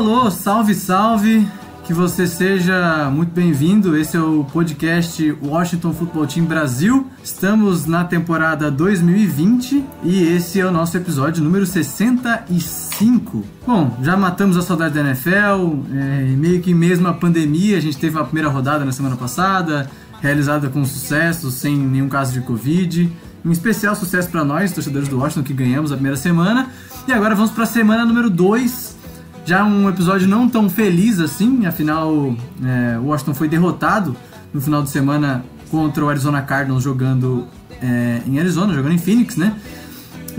Alô, salve, salve! Que você seja muito bem-vindo. Esse é o podcast Washington Football Team Brasil. Estamos na temporada 2020 e esse é o nosso episódio número 65. Bom, já matamos a saudade da NFL, é, meio que mesmo a pandemia, a gente teve a primeira rodada na semana passada, realizada com sucesso, sem nenhum caso de Covid. Em especial sucesso para nós, torcedores do Washington, que ganhamos a primeira semana. E agora vamos para a semana número 2 já um episódio não tão feliz assim, afinal é, Washington foi derrotado no final de semana contra o Arizona Cardinals jogando é, em Arizona, jogando em Phoenix, né?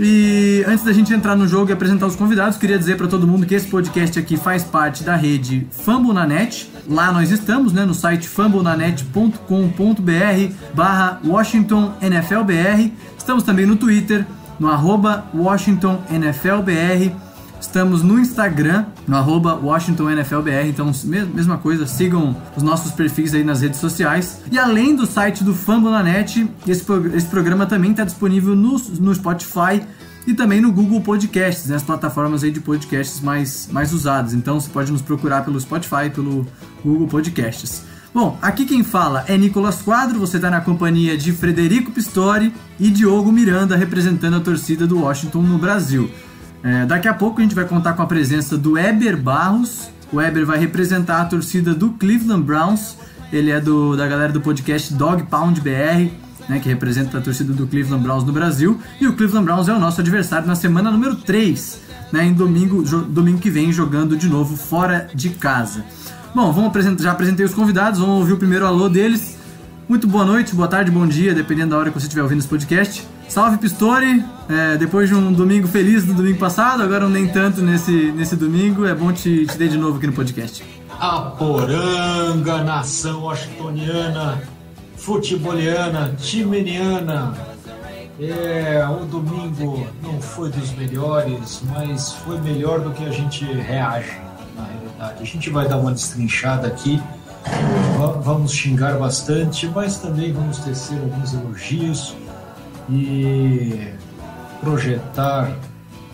E antes da gente entrar no jogo e apresentar os convidados, queria dizer para todo mundo que esse podcast aqui faz parte da rede Fambonanet. Lá nós estamos, né, no site fambonanet.com.br barra Washington NFLBR. Estamos também no Twitter, no arroba Washington NFLBR. Estamos no Instagram, no arroba WashingtonNFLBR, então me- mesma coisa, sigam os nossos perfis aí nas redes sociais. E além do site do Fambonanet, esse, esse programa também está disponível no, no Spotify e também no Google Podcasts, né, as plataformas aí de podcasts mais, mais usadas. Então você pode nos procurar pelo Spotify, pelo Google Podcasts. Bom, aqui quem fala é Nicolas Quadro, você está na companhia de Frederico Pistori e Diogo Miranda representando a torcida do Washington no Brasil. É, daqui a pouco a gente vai contar com a presença do Eber Barros. O Eber vai representar a torcida do Cleveland Browns. Ele é do, da galera do podcast Dog Pound BR, né, que representa a torcida do Cleveland Browns no Brasil. E o Cleveland Browns é o nosso adversário na semana número 3, né, em domingo, domingo que vem, jogando de novo fora de casa. Bom, vamos apresentar, já apresentei os convidados, vamos ouvir o primeiro alô deles. Muito boa noite, boa tarde, bom dia, dependendo da hora que você estiver ouvindo esse podcast. Salve Pistori! É, depois de um domingo feliz do domingo passado, agora nem tanto nesse, nesse domingo, é bom te, te ter de novo aqui no podcast. A poranga, nação washingtoniana, futeboliana, timeniana. É, o domingo não foi dos melhores, mas foi melhor do que a gente reage, na realidade. A gente vai dar uma destrinchada aqui, vamos xingar bastante, mas também vamos tecer alguns elogios e projetar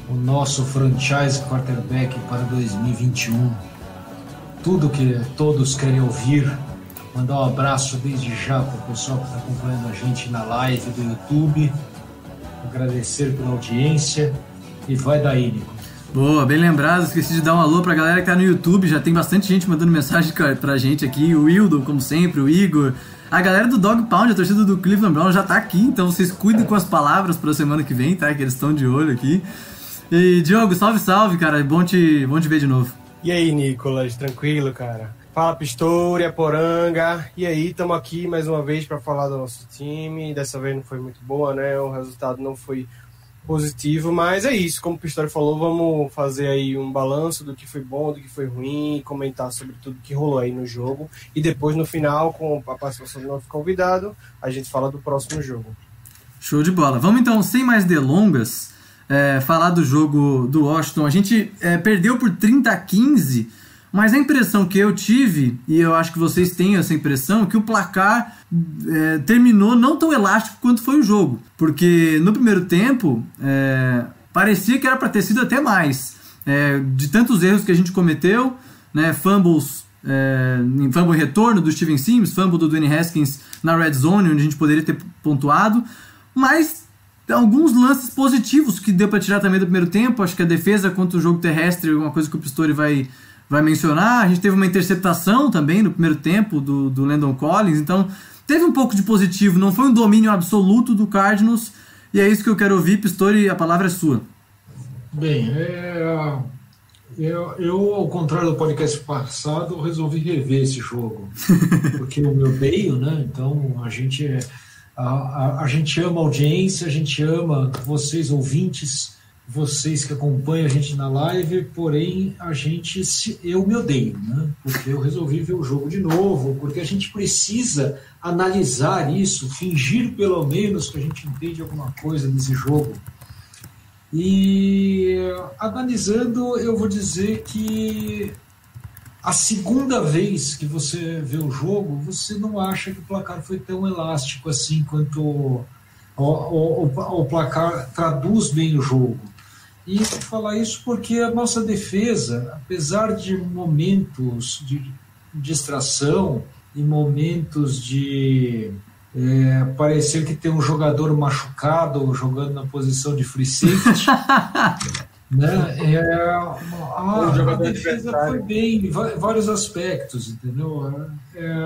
o nosso franchise quarterback para 2021 tudo que todos querem ouvir. Mandar um abraço desde já para o pessoal que está acompanhando a gente na live do YouTube. Agradecer pela audiência e vai daí, Nico. Boa, bem lembrado, esqueci de dar um alô pra galera que tá no YouTube, já tem bastante gente mandando mensagem pra gente aqui, o Wildo, como sempre, o Igor. A galera do Dog Pound, a torcida do Cleveland Brown já tá aqui, então vocês cuidem com as palavras pra semana que vem, tá? Que eles estão de olho aqui. E Diogo, salve, salve, cara, bom te, bom te ver de novo. E aí, Nicolas, tranquilo, cara? Fala Pistori, a Poranga. E aí, estamos aqui mais uma vez para falar do nosso time. Dessa vez não foi muito boa, né? O resultado não foi positivo, mas é isso. Como o Pistori falou, vamos fazer aí um balanço do que foi bom, do que foi ruim, comentar sobre tudo que rolou aí no jogo. E depois, no final, com a participação do nosso convidado, a gente fala do próximo jogo. Show de bola. Vamos então, sem mais delongas, é, falar do jogo do Washington. A gente é, perdeu por 30 a 15, mas a impressão que eu tive, e eu acho que vocês têm essa impressão, é que o placar é, terminou não tão elástico quanto foi o jogo. Porque no primeiro tempo, é, parecia que era para ter sido até mais. É, de tantos erros que a gente cometeu, né, fumbles é, fumble retorno do Steven Sims, fumble do Dwayne Haskins na red zone, onde a gente poderia ter pontuado, mas alguns lances positivos que deu para tirar também do primeiro tempo. Acho que a defesa contra o jogo terrestre, uma coisa que o Pistori vai, vai mencionar. A gente teve uma interceptação também no primeiro tempo do, do Landon Collins. Então, teve um pouco de positivo. Não foi um domínio absoluto do Cardinals. E é isso que eu quero ouvir. Pistori, a palavra é sua. Bem, é, eu, eu, ao contrário do podcast passado, resolvi rever esse jogo. Porque eu me odeio, né? Então, a gente é a, a, a, gente ama a audiência, a gente ama vocês ouvintes, vocês que acompanham a gente na live, porém a gente se, eu me odeio, né? Porque eu resolvi ver o jogo de novo, porque a gente precisa analisar isso, fingir pelo menos que a gente entende alguma coisa desse jogo. E analisando, eu vou dizer que a segunda vez que você vê o jogo, você não acha que o placar foi tão elástico assim quanto o, o, o, o placar traduz bem o jogo. E falar isso porque a nossa defesa, apesar de momentos de distração e momentos de é, parecer que tem um jogador machucado jogando na posição de free safety, Né? É, a, a defesa foi bem em vários aspectos, entendeu? É, é,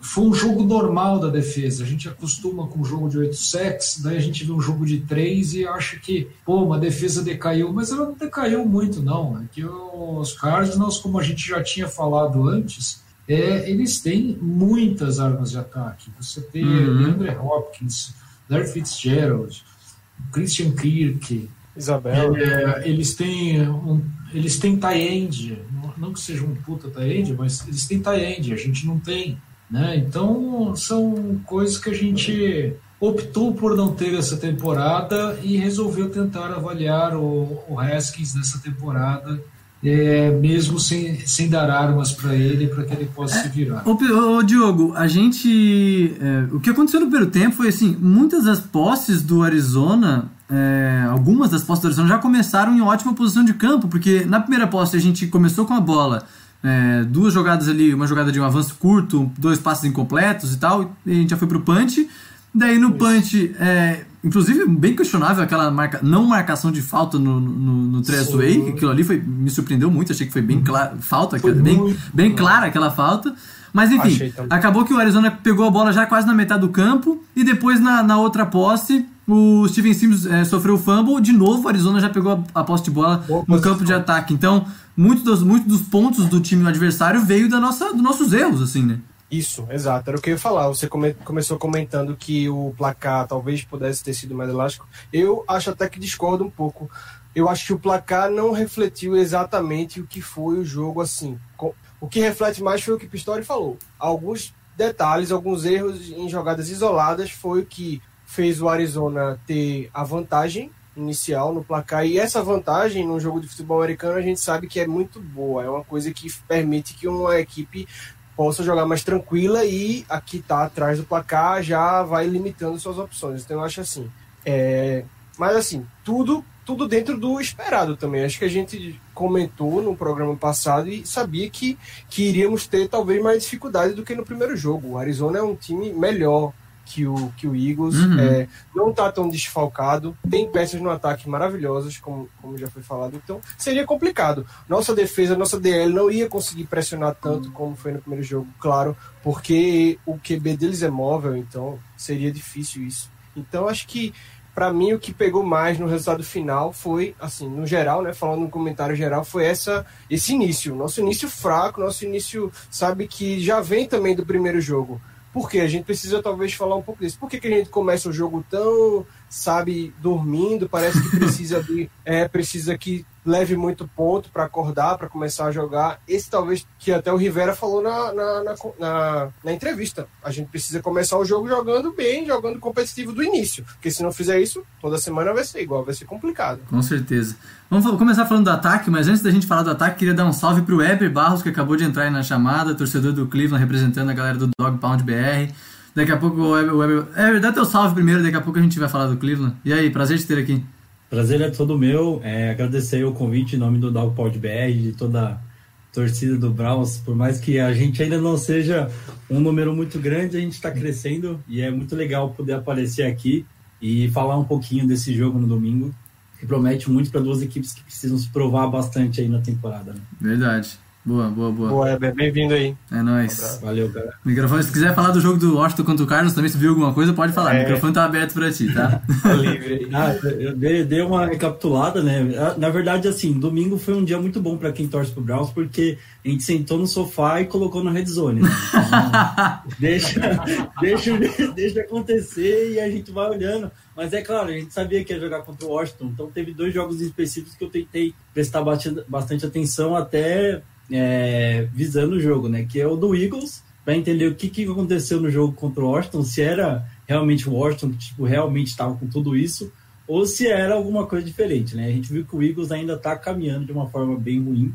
foi um jogo normal da defesa. A gente acostuma com um jogo de 8 sacks, daí a gente vê um jogo de 3 e acha que, pô, uma defesa decaiu, mas ela não decaiu muito, não. É que os Cardinals, como a gente já tinha falado antes, é, eles têm muitas armas de ataque. Você tem uhum. Andre Hopkins, Larry Fitzgerald, Christian Kirk, Isabel. É, eles têm um, eles têm tie-end, não que seja um puta tie-end, mas eles têm tie-end, a gente não tem. Né? Então são coisas que a gente optou por não ter essa temporada e resolveu tentar avaliar o, o Haskins nessa temporada é, mesmo sem, sem dar armas para ele, para que ele possa se virar. Ô, ô Diogo, a gente. É, o que aconteceu no primeiro tempo foi assim: muitas das posses do Arizona, é, algumas das posses do Arizona já começaram em ótima posição de campo, porque na primeira posse a gente começou com a bola. É, duas jogadas ali, uma jogada de um avanço curto, dois passes incompletos e tal, e a gente já foi pro punch. Daí no Isso. punch, é, Inclusive, bem questionável aquela marca, não marcação de falta no, no, no Way, que aquilo ali foi, me surpreendeu muito, achei que foi bem clara, falta, foi bem, bem clara aquela falta. Mas enfim, acabou que o Arizona pegou a bola já quase na metade do campo e depois na, na outra posse o Steven Sims é, sofreu o fumble, de novo o Arizona já pegou a, a posse de bola Boa no campo de ataque. Então, muitos dos, muito dos pontos do time adversário veio da nossa, dos nossos erros, assim, né? Isso, exato. Era o que eu ia falar. Você come, começou comentando que o placar talvez pudesse ter sido mais elástico. Eu acho até que discordo um pouco. Eu acho que o placar não refletiu exatamente o que foi o jogo assim. O que reflete mais foi o que Pistori falou. Alguns detalhes, alguns erros em jogadas isoladas foi o que fez o Arizona ter a vantagem inicial no placar. E essa vantagem no jogo de futebol americano a gente sabe que é muito boa. É uma coisa que permite que uma equipe possa jogar mais tranquila e aqui tá atrás do placar já vai limitando suas opções. Então eu acho assim. É... Mas assim, tudo tudo dentro do esperado também. Acho que a gente comentou no programa passado e sabia que, que iríamos ter talvez mais dificuldade do que no primeiro jogo. O Arizona é um time melhor que o, que o Eagles. Uhum. É, não está tão desfalcado. Tem peças no ataque maravilhosas, como, como já foi falado. Então, seria complicado. Nossa defesa, nossa DL não ia conseguir pressionar tanto como foi no primeiro jogo, claro, porque o QB deles é móvel, então seria difícil isso. Então, acho que para mim o que pegou mais no resultado final foi, assim, no geral, né, falando no comentário geral, foi essa esse início, nosso início fraco, nosso início, sabe que já vem também do primeiro jogo. Porque a gente precisa talvez falar um pouco disso. Por que, que a gente começa o jogo tão, sabe, dormindo? Parece que precisa de, é, precisa que leve muito ponto para acordar, para começar a jogar. Esse talvez que até o Rivera falou na, na, na, na, na entrevista. A gente precisa começar o jogo jogando bem, jogando competitivo do início. Porque se não fizer isso, toda semana vai ser igual, vai ser complicado. Com certeza. Vamos começar falando do ataque, mas antes da gente falar do ataque, queria dar um salve pro Weber Barros, que acabou de entrar aí na chamada, torcedor do Cleveland, representando a galera do Dog Pound BR. Daqui a pouco o Weber... É, dá teu salve primeiro, daqui a pouco a gente vai falar do Cleveland. E aí, prazer de ter aqui. Prazer é todo meu. É, agradecer o convite em nome do Dog Pod BR, de toda a torcida do Browns. Por mais que a gente ainda não seja um número muito grande, a gente está crescendo e é muito legal poder aparecer aqui e falar um pouquinho desse jogo no domingo, que promete muito para duas equipes que precisam se provar bastante aí na temporada. Né? Verdade. Boa, boa, boa. Boa, Heber, bem-vindo aí. É nóis. Valeu, cara. Microfone, se quiser falar do jogo do Washington contra o Carlos também, se viu alguma coisa, pode falar. É. O microfone tá aberto pra ti, tá? Livre aí. Ah, eu dei, dei uma recapitulada, né? Na verdade, assim, domingo foi um dia muito bom para quem torce pro Browns, porque a gente sentou no sofá e colocou no red zone. Né? Então, deixa, deixa, deixa acontecer e a gente vai olhando. Mas é claro, a gente sabia que ia jogar contra o Washington, então teve dois jogos específicos que eu tentei prestar bastante atenção até é, visando o jogo, né? Que é o do Eagles, para entender o que, que aconteceu no jogo contra o Washington, se era realmente o Washington que tipo, realmente estava com tudo isso, ou se era alguma coisa diferente, né? A gente viu que o Eagles ainda está caminhando de uma forma bem ruim.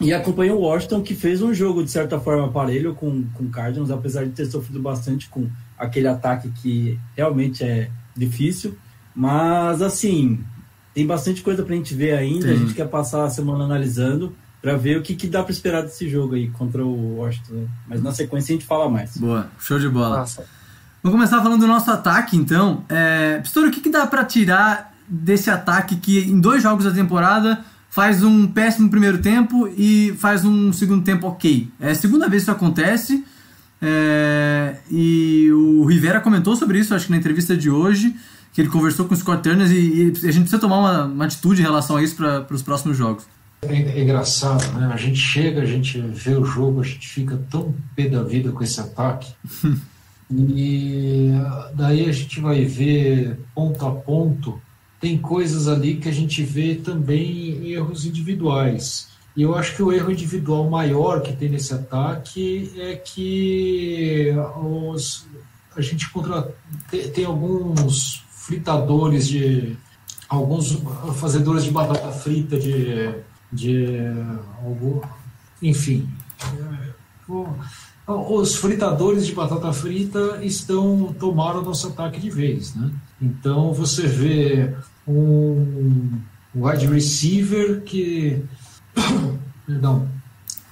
E acompanha o Washington, que fez um jogo de certa forma parelho com, com o Cardinals, apesar de ter sofrido bastante com aquele ataque que realmente é difícil. Mas, assim, tem bastante coisa pra gente ver ainda. Tem. A gente quer passar a semana analisando para ver o que, que dá para esperar desse jogo aí contra o Washington. né? Mas na sequência a gente fala mais. Boa, show de bola. Nossa. Vamos começar falando do nosso ataque, então. É, Pistori, o que, que dá pra tirar desse ataque que em dois jogos da temporada faz um péssimo primeiro tempo e faz um segundo tempo ok? É a segunda vez que isso acontece. é, e o Rivera comentou sobre isso, acho que na entrevista de hoje, que ele conversou com o Scott Turner e, e a gente precisa tomar uma, uma atitude em relação a isso para os próximos jogos. É, é engraçado, né? A gente chega, a gente vê o jogo, a gente fica tão pé da vida com esse ataque. e daí a gente vai ver ponto a ponto. Tem coisas ali que a gente vê também erros individuais. E eu acho que o erro individual maior que tem nesse ataque é que os, a gente contra, tem, tem alguns fritadores de. alguns fazedores de batata frita de de algum, enfim, os fritadores de batata frita estão tomaram nosso ataque de vez, né? Então você vê um wide receiver que, perdão,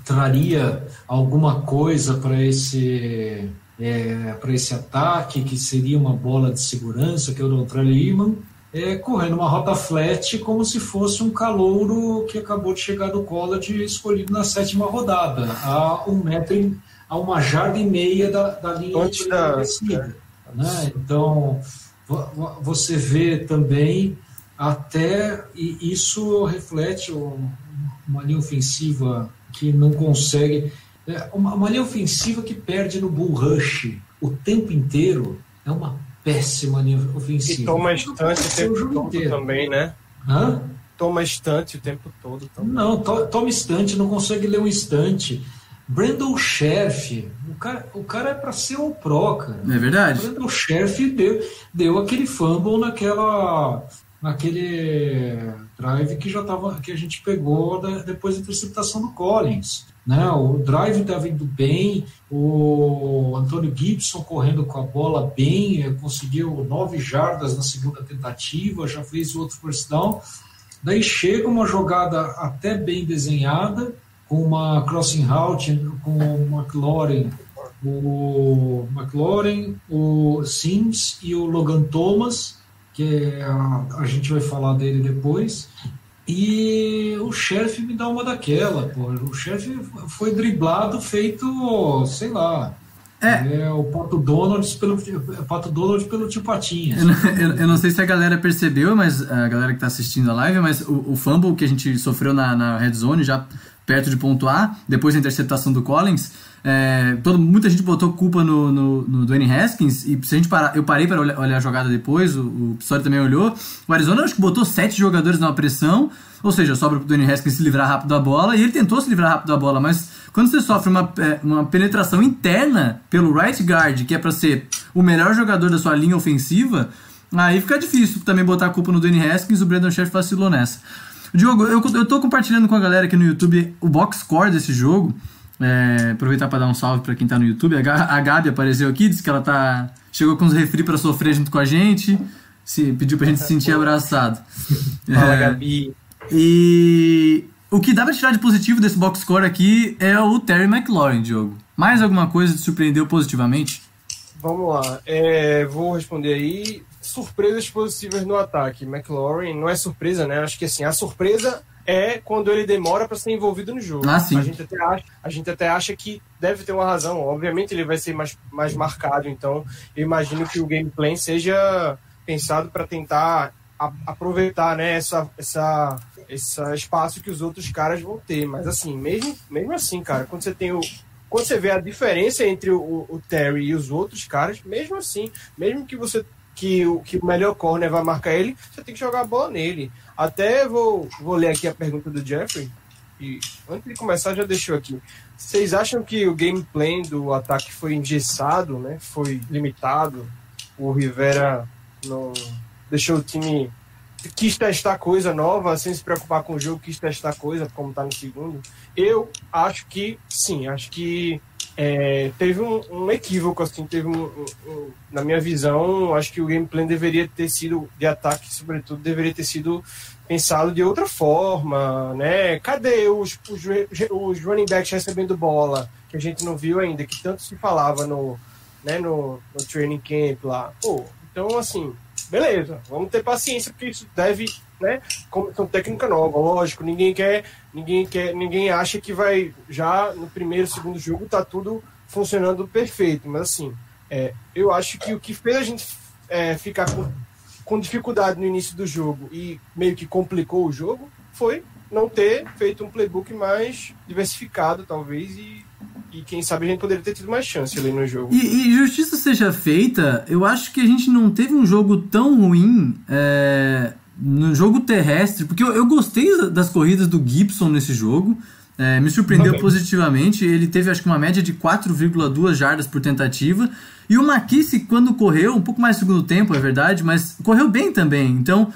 traria alguma coisa para esse é, para esse ataque que seria uma bola de segurança que é o Dontrell Lehman é, correndo uma rota flat como se fosse um calouro que acabou de chegar do college escolhido na sétima rodada, a um metro, a uma jarda e meia da, da linha de da- descida. Né? Então, vo- vo- você vê também até, e isso reflete um- uma linha ofensiva que não consegue, é, uma, uma linha ofensiva que perde no bull rush o tempo inteiro, é uma péssima linha ofensiva. E toma Não estante o tempo todo inteiro. também, né? Hã? Toma estante o tempo todo também. Não, to, toma instante, não consegue ler um instante. Brandon Sheriff, o cara, o cara é para ser o pro, cara. É verdade? Brandon Sheriff deu, deu aquele fumble naquela naquele drive que já tava que a gente pegou da- depois da interceptação do Collins. Né? O drive estava indo bem, o Antônio Gibson correndo com a bola bem, eh, conseguiu nove jardas na segunda tentativa, já fez outro first down. Daí chega uma jogada até bem desenhada, com uma crossing route com o McLaurin, o McLaurin, o Sims e o Logan Thomas, que é a, a gente vai falar dele depois. E o chefe me dá uma daquela, pô. O chefe foi driblado feito, sei lá. É. o Pato Donald pelo, é Pato Donald pelo tio Patinhas. Eu, não- eu- eu não sei se a galera percebeu, mas a galera que tá assistindo a live, mas o, o fumble que a gente sofreu na, na red zone, já perto de pontuar, depois da interceptação do Collins, é, todo, muita gente botou culpa no, no, no Dwayne Haskins, e se a gente parar, eu parei para olhar, olhar a jogada depois, o, o Pistori também olhou. O Arizona acho que botou sete jogadores numa pressão, ou seja, sobra pro Dwayne Haskins se livrar rápido da bola, e ele tentou se livrar rápido da bola, mas quando você sofre uma, é, uma penetração interna pelo right guard, que é para ser o melhor jogador da sua linha ofensiva, aí fica difícil também botar a culpa no Dwayne Haskins, o Brandon Sheriff vacilou nessa. Diogo, eu, eu tô compartilhando com a galera aqui no YouTube o box score desse jogo. É, aproveitar para dar um salve para quem tá no YouTube. A, Ga- a Gabi apareceu aqui, disse que ela tá. Chegou com os refri para sofrer junto com a gente. Se, pediu pra gente se sentir abraçado. Fala, É, Gabi. e o que dá pra tirar de positivo desse box score aqui é o Terry McLaurin, Diogo. Mais alguma coisa te surpreendeu positivamente? Vamos lá. É, vou responder aí. surpresas positivas no ataque. McLaurin não é surpresa, né? Acho que assim, a surpresa é quando ele demora para ser envolvido no jogo. Ah. A gente até acha, a gente até acha que deve ter uma razão. Obviamente ele vai ser mais, mais marcado, então eu imagino que o gameplay seja pensado para tentar a, aproveitar, né, essa essa esse espaço que os outros caras vão ter, mas assim, mesmo mesmo assim, cara, quando você tem o quando você vê a diferença entre o, o Terry e os outros caras, mesmo assim, mesmo que você que o, que o melhor corner vai marcar ele, você tem que jogar a bola nele. Até vou, vou ler aqui a pergunta do Jeffrey. E antes de começar, já deixou aqui. Vocês acham que o gameplay do ataque foi engessado, né? Foi limitado? O Rivera não deixou o time quis testar coisa nova, sem se preocupar com o jogo, quis testar coisa, como tá no segundo. Eu acho que sim, acho que é, teve um, um, equívoco, assim, teve um, um, na minha visão, acho que o gameplay deveria ter sido, de ataque, sobretudo, deveria ter sido pensado de outra forma, né? Cadê os, os, os running backs recebendo bola, que a gente não viu ainda, que tanto se falava no, né, no, no training camp lá. Pô, então, assim, beleza, vamos ter paciência, porque isso deve, né? Comissão técnica nova, lógico, ninguém quer, ninguém quer, ninguém acha que vai já no primeiro, segundo jogo tá tudo funcionando perfeito, mas assim, é, eu acho que o que fez a gente é, ficar com, com dificuldade no início do jogo e meio que complicou o jogo foi não ter feito um playbook mais diversificado, talvez, e e quem sabe a gente poderia ter tido mais chance ali no jogo. E, e, justiça seja feita, eu acho que a gente não teve um jogo tão ruim é, no jogo terrestre, porque eu, eu, gostei das corridas do Gibson nesse jogo. É, me surpreendeu okay. positivamente. Ele teve acho que uma média de 4,2 jardas por tentativa. E o McKissick, quando correu, um pouco mais no segundo tempo, é verdade, mas correu bem também. Então,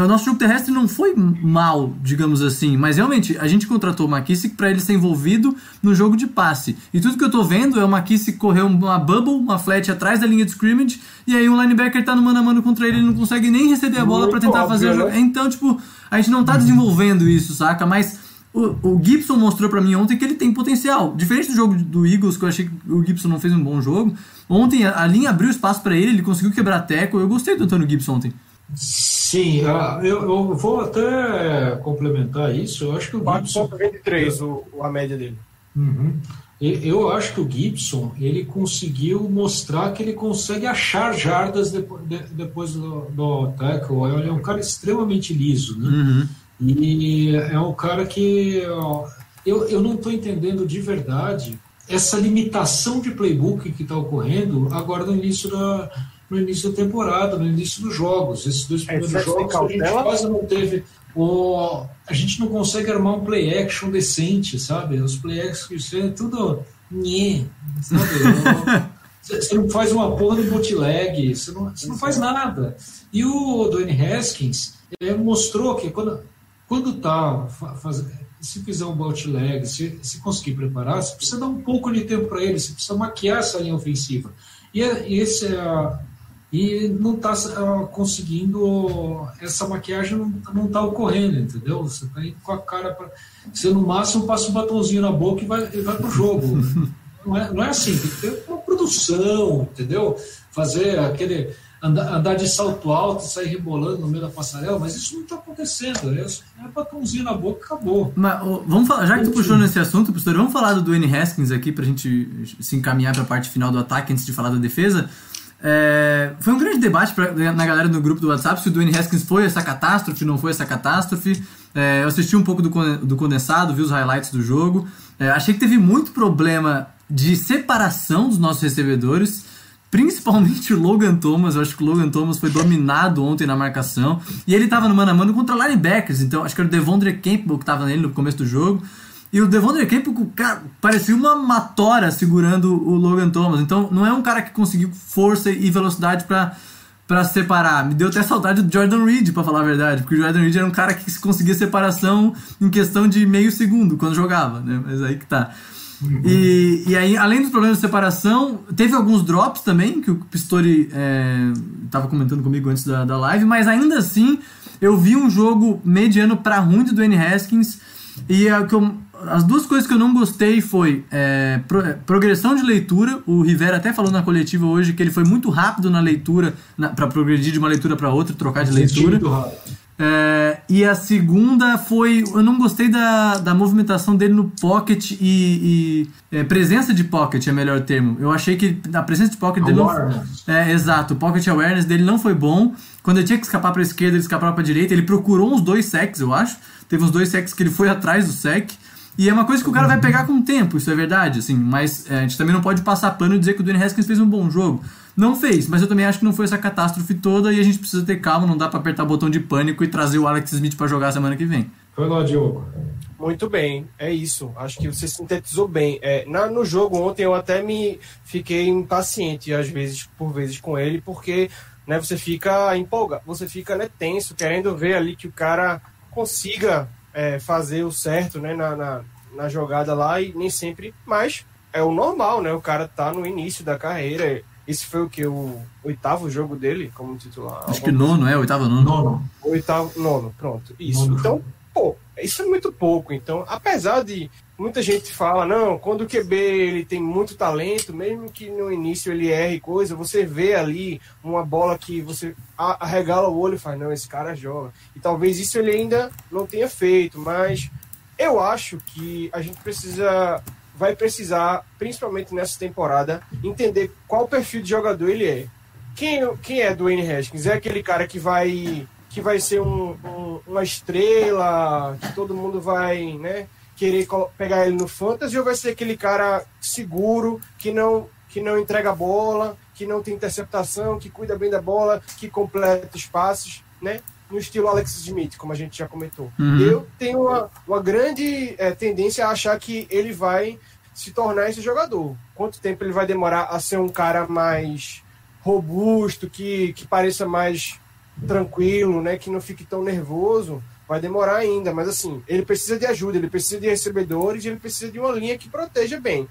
o nosso jogo terrestre não foi mal, digamos assim, mas realmente a gente contratou o McKissick para ele ser envolvido no jogo de passe. E tudo que eu tô vendo é o McKissick correr uma bubble, uma flat atrás da linha de scrimmage, e aí o linebacker tá no mano a mano contra ele, ele não consegue nem receber a bola para tentar fazer o jogo. Né? Então, tipo, a gente não tá desenvolvendo isso, saca? Mas o, o Gibson mostrou para mim ontem que ele tem potencial. Diferente do jogo do Eagles, que eu achei que o Gibson não fez um bom jogo. Ontem a, a linha abriu espaço para ele, ele conseguiu quebrar teco. Eu gostei do Antônio Gibson ontem. Sim, ah, eu, eu, vou até complementar isso. Eu acho que o Gibson. 4,23 o, a média dele. Uhum. Eu acho que o Gibson ele conseguiu mostrar que ele consegue achar jardas depois, de, depois do, do tackle. Ele é um cara extremamente liso, né? Uhum. E é um cara que ó, eu, eu não estou entendendo de verdade essa limitação de playbook que está ocorrendo agora no início da, no início da temporada, no início dos jogos. Esses dois é, primeiros é, jogos a gente quase não teve. O, a gente não consegue armar um play action decente, sabe? Os play action é tudo. Nhê, sabe? Você não faz uma porra do bootleg, você não, você não faz nada. E o Dwayne Haskins mostrou que quando, quando tá faz, se fizer um bootleg, se, se conseguir preparar, você precisa dar um pouco de tempo para ele, você precisa maquiar essa linha ofensiva. E, e esse é e não está uh, conseguindo essa maquiagem não, não tá ocorrendo entendeu? Você está indo com a cara para você no máximo passa um batonzinho na boca e vai e vai pro jogo. Não é, não é assim tem que ter uma produção entendeu? Fazer aquele andar, andar de salto alto sair rebolando no meio da passarela mas isso não está acontecendo é, é batonzinho na boca e acabou. Mas, vamos falar, já que tu puxou nesse assunto professor vamos falar do Dwayne Haskins aqui para a gente se encaminhar para a parte final do ataque antes de falar da defesa é, foi um grande debate pra, na galera do grupo do WhatsApp se o Dwayne Haskins foi essa catástrofe, não foi essa catástrofe. É, eu assisti um pouco do, do condensado, vi os highlights do jogo. É, achei que teve muito problema de separação dos nossos recebedores, principalmente o Logan Thomas. Eu acho que o Logan Thomas foi dominado ontem na marcação. E ele estava no mano a mano contra linebackers, então acho que era o Devondre Campbell que estava nele no começo do jogo. E o Devondre Campbell, cara, parecia uma matora segurando o Logan Thomas. Então, não é um cara que conseguiu força e velocidade para para separar. Me deu até saudade do Jordan Reed, para falar a verdade, porque o Jordan Reed era um cara que conseguia separação em questão de meio segundo quando jogava, né? Mas aí que tá. Uhum. E, e aí, além dos problemas de separação, teve alguns drops também, que o Pistori estava é, comentando comigo antes da, da live, mas ainda assim, eu vi um jogo mediano para ruim do Dwayne Haskins, e é o que eu as duas coisas que eu não gostei foi é, pro- é, progressão de leitura. O Rivera até falou na coletiva hoje que ele foi muito rápido na leitura, para progredir de uma leitura para outra, trocar de leitura. É, e a segunda foi. Eu não gostei da, da movimentação dele no pocket e. e, é, presença de pocket é melhor termo. Eu achei que a presença de pocket dele não. Awareness. É, exato. O pocket awareness dele não foi bom. Quando ele tinha que escapar para esquerda, ele escapava para direita. Ele procurou uns dois sacks, eu acho. Teve uns dois sacks que ele foi atrás do sack. E é uma coisa que o cara vai pegar com o tempo, isso é verdade, assim. Mas é, a gente também não pode passar pano e dizer que o Dwayne Haskins fez um bom jogo. Não fez, mas eu também acho que não foi essa catástrofe toda e a gente precisa ter calma, não dá pra apertar o botão de pânico e trazer o Alex Smith pra jogar semana que vem. Foi lá, Diogo. Muito bem, é isso. Acho que você sintetizou bem. É, na, no jogo ontem eu até me fiquei impaciente às vezes, por vezes com ele, porque né, você fica empolgado, você fica né, tenso, querendo ver ali que o cara consiga é, fazer o certo né, na, na, na jogada lá e nem sempre, mas é o normal, né? O cara tá no início da carreira. Esse foi o que? O oitavo jogo dele como titular? Acho que nono, é, oitavo nono. Nono. Oitavo, nono, pronto. Isso. Nono. Então, pô, isso é muito pouco. Então, apesar de muita gente fala, não, quando o QB ele tem muito talento, mesmo que no início ele erre coisa, você vê ali uma bola que você arregala o olho e fala, não, esse cara joga. E talvez isso ele ainda não tenha feito, mas eu acho que a gente precisa vai precisar, principalmente nessa temporada, entender qual perfil de jogador ele é. Quem, quem é Dwayne Haskins? É aquele cara que vai que vai ser um, um- uma estrela, que todo mundo vai, né, querer pegar ele no fantasy ou vai ser aquele cara seguro, que não que não entrega a bola, que não tem interceptação, que cuida bem da bola, que completa os passes, né? No estilo Alex Smith, como a gente já comentou. Uhum. Eu tenho uma, uma grande eh, tendência a achar que ele vai se tornar esse jogador. Quanto tempo ele vai demorar a ser um cara mais robusto, que, que pareça mais tranquilo, né? Que não fique tão nervoso. Vai demorar ainda, mas assim, ele precisa de ajuda, ele precisa de recebedores, ele precisa de uma linha que proteja bem.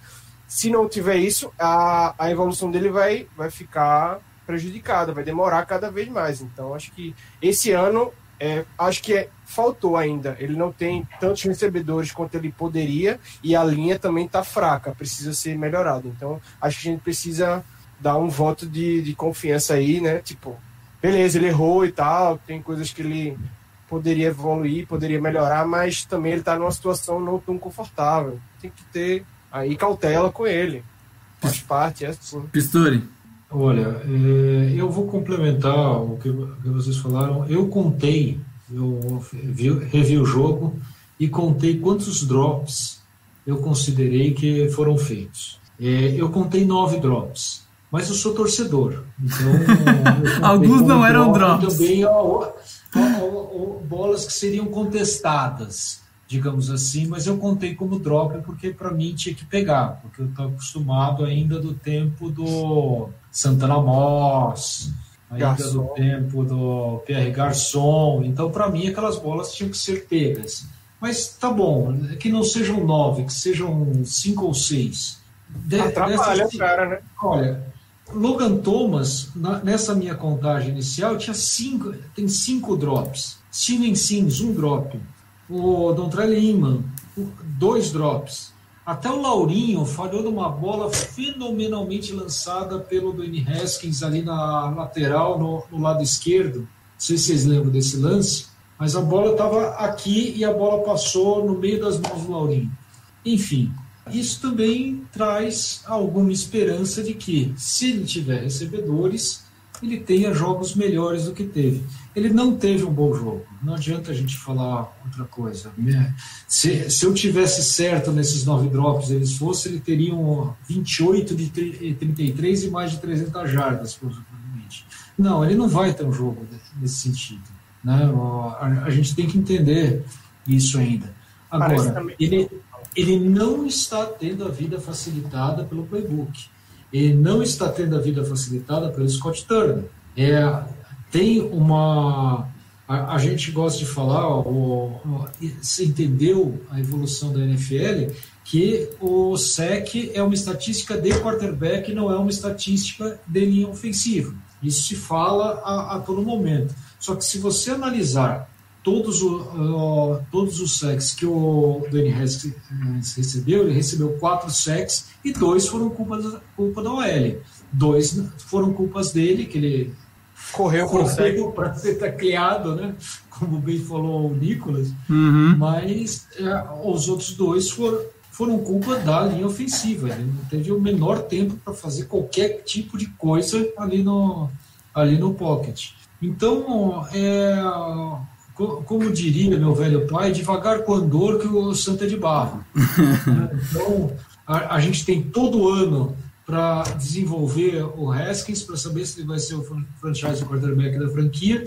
Se não tiver isso, a, a evolução dele vai, vai ficar prejudicada, vai demorar cada vez mais. Então, acho que esse ano, é, acho que é- faltou ainda. Ele não tem tantos recebedores quanto ele poderia e a linha também está fraca, precisa ser melhorada. Então, acho que a gente precisa dar um voto de, de confiança aí, né? Tipo, beleza, ele errou e tal, tem coisas que ele poderia evoluir, poderia melhorar, mas também ele está numa situação não tão confortável. Tem que ter aí cautela com ele. Faz parte, é assim. Pistori. Olha, é, eu vou complementar o que, o que vocês falaram. Eu contei, eu vi, revi o jogo e contei quantos drops eu considerei que foram feitos. É, eu contei nove drops, mas eu sou torcedor. Então, Alguns não eram drop drops. Também ó, ó, ó, ó, bolas que seriam contestadas, digamos assim, mas eu contei como drop porque para mim tinha que pegar, porque eu estou acostumado ainda do tempo do Santana Moss, ainda Garçom. do tempo do Pierre Garçon. Então, para mim, aquelas bolas tinham que ser pegas. Mas tá bom, que não sejam nove, que sejam cinco ou seis. De- Atrapalha dessas- o cara, né? Olha, Logan Thomas, na- nessa minha contagem inicial, tinha cinco, tem cinco drops. Steven Sims, um drop. O Dontrelle Inman, o- dois drops. Até o Laurinho falhou numa bola fenomenalmente lançada pelo Dwayne Haskins ali na lateral, no, no lado esquerdo. Não sei se vocês lembram desse lance, mas a bola estava aqui e a bola passou no meio das mãos do Laurinho. Enfim, isso também traz alguma esperança de que, se ele tiver recebedores, ele tenha jogos melhores do que teve. Ele não teve um bom jogo, não adianta a gente falar outra coisa. né? Se, se eu tivesse certo nesses nove drops, eles fossem, ele teriam 28 de tri- 33 e mais de 300 jardas, provavelmente. Não, ele não vai ter um jogo nesse sentido. Né? A, a gente tem que entender isso ainda. Agora, ele, ele não está tendo a vida facilitada pelo playbook. Ele não está tendo a vida facilitada pelo Scott Turner. É, tem uma. A, a gente gosta de falar, ó, o- você entendeu a evolução da NFL, que o SEC é uma estatística de quarterback, não é uma estatística de linha ofensiva. Isso se fala a, a todo momento. Só que se você analisar todos, o, o- todos os sacks que o Danny Haskins recebeu, ele recebeu quatro sacks e dois foram culpa, da- culpa da OL. Dois foram culpas dele, que ele Correu para ser tacleado, né? Como bem falou o Nicolas. Uhum. Mas é, os outros dois foram, foram culpa da linha ofensiva. Ele não teve o menor tempo para fazer qualquer tipo de coisa ali no, ali no pocket. Então, é, como diria meu velho pai, devagar com andor que o Santa é de barro. né? Então, a, a gente tem todo ano para desenvolver o Haskins, para saber se ele vai ser o fran- franchise quarterback da franquia.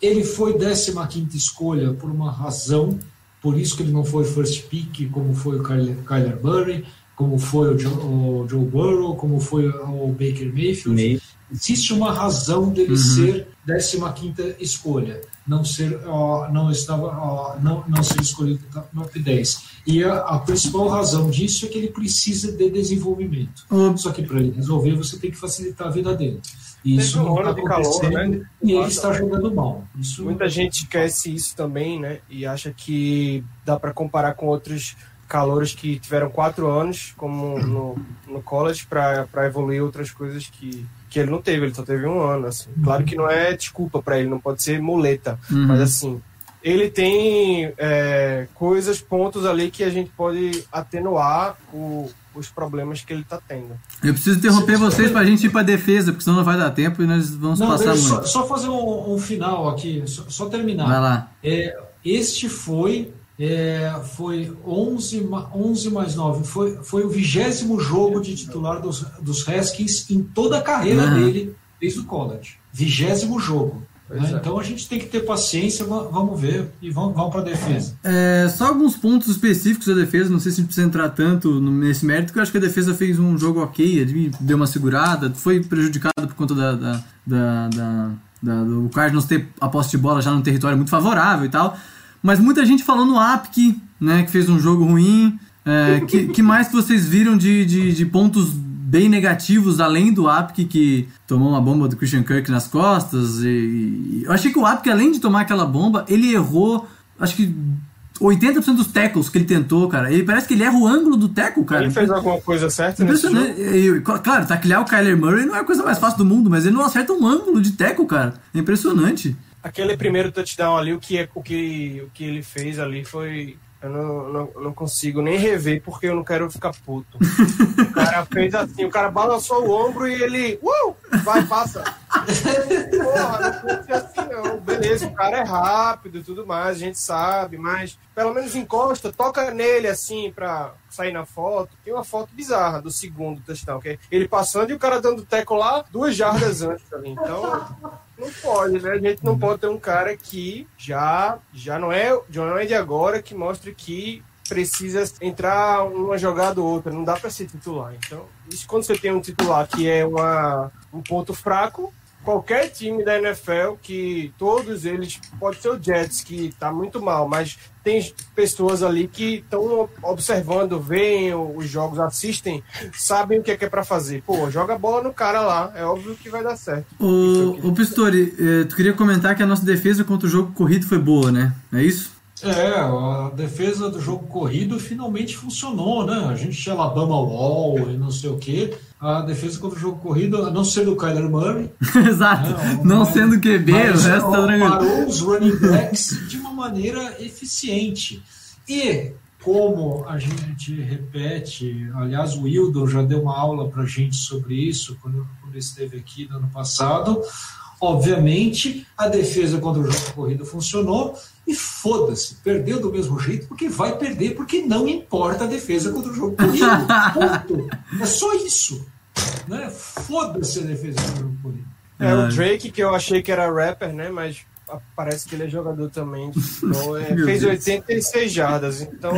Ele foi 15ª escolha por uma razão, por isso que ele não foi first pick, como foi o Kyler, Kyler Murray, como foi o Joe, o Joe Burrow, como foi o Baker Mayfield. Meio. Existe uma razão dele ser 15ª escolha, não ser ó, não estava ó, não, não ser escolhido no top 10. E a, a principal razão disso é que ele precisa de desenvolvimento. Ô, Só que para ele resolver, você tem que facilitar a vida dele. E isso um não ano está de calor, acontecendo né? e ele está jogando mal. Isso Muita gente esquece isso também, né? E acha que dá para comparar com outros calouros que tiveram quatro anos, como no, no college, para evoluir outras coisas que, que ele não teve. Ele só teve um ano, assim. Claro que não é desculpa para ele, não pode ser muleta. Uhum. Mas assim, ele tem é, coisas, pontos ali que a gente pode atenuar o- os problemas que ele tá tendo. Eu preciso interromper vocês pra gente ir pra defesa, porque senão não vai dar tempo e nós vamos Não, passar muito. só, só fazer um, um final aqui, só, só terminar. Vai lá. É, este foi é, foi 11, ma- 11 mais 9, foi, foi o vigésimo jogo de titular dos, dos Haskins em toda a carreira Aham. dele desde o college. Vigésimo jogo. né? É. Então a gente tem que ter paciência, va- vamos ver e vamos, vamos para a defesa. É, só alguns pontos específicos da defesa, não sei se a gente precisa entrar tanto nesse mérito, que eu acho que a defesa fez um jogo ok, ele deu uma segurada, foi prejudicado por conta da, da, da, da- da- do Cardinals ter a posse de bola já num território muito favorável e tal. Mas muita gente falou no Apk, né, que fez um jogo ruim. É, que, que mais que vocês viram de, de, de pontos bem negativos, além do Apk, que tomou uma bomba do Christian Kirk nas costas? E, e- eu achei que o Apk, além de tomar aquela bomba, ele errou, acho que 80% dos tackles que ele tentou, cara. Ele parece que ele erra o ângulo do tackle, cara. Ele fez alguma coisa certa nesse jogo? E, claro, taclear o Kyler Murray não é a coisa mais fácil do mundo, mas ele não acerta um ângulo de tackle, cara. É impressionante. Aquele primeiro touchdown ali, o que, é- o que, o que ele fez ali foi. Eu não, não, não consigo nem rever porque eu não quero ficar puto. o cara fez assim, o cara balançou o ombro e ele. Uh! Vai, passa! Porra, não ser assim não. Beleza, o cara é rápido e tudo mais, a gente sabe, mas pelo menos encosta, toca nele assim pra sair na foto. Tem uma foto bizarra do segundo touchdown, que ele passando e o cara dando teco lá duas jardas antes ali. Então. Não pode, né? A gente não pode ter um cara que já, já, não, é, já não é de agora que mostre que precisa entrar uma jogada ou outra. Não dá para ser titular. Então, isso quando você tem um titular que é uma, um ponto fraco, qualquer time da NFL que todos eles, pode ser o Jets que tá muito mal, mas tem pessoas ali que estão observando, veem os jogos, assistem, sabem o que é, que é para fazer. Pô, joga a bola no cara lá, é óbvio que vai dar certo. O, o Pistori, eh, tu queria comentar que a nossa defesa contra o jogo corrido foi boa, né? É isso? É, a defesa do jogo corrido finalmente funcionou, né? A gente tinha Alabama Wall e não sei o quê. A defesa contra o jogo corrido, a não ser do Kyler Murray, Exato. Não, Não sendo QB, o mas, resto tá parou os running backs de uma maneira eficiente. E, como a gente repete, aliás, o Wildon já deu uma aula para gente sobre isso quando, quando esteve aqui no ano passado. Obviamente, a defesa contra o jogo corrido funcionou e foda-se, perdeu do mesmo jeito porque vai perder, porque não importa a defesa contra o jogo corrido. Ponto. É só isso. Né? Foda-se a defesa contra o jogo corrido. É, o Drake, que eu achei que era rapper, né? Mas parece que ele é jogador também. de futebol. É, fez Deus. 86 jardas, então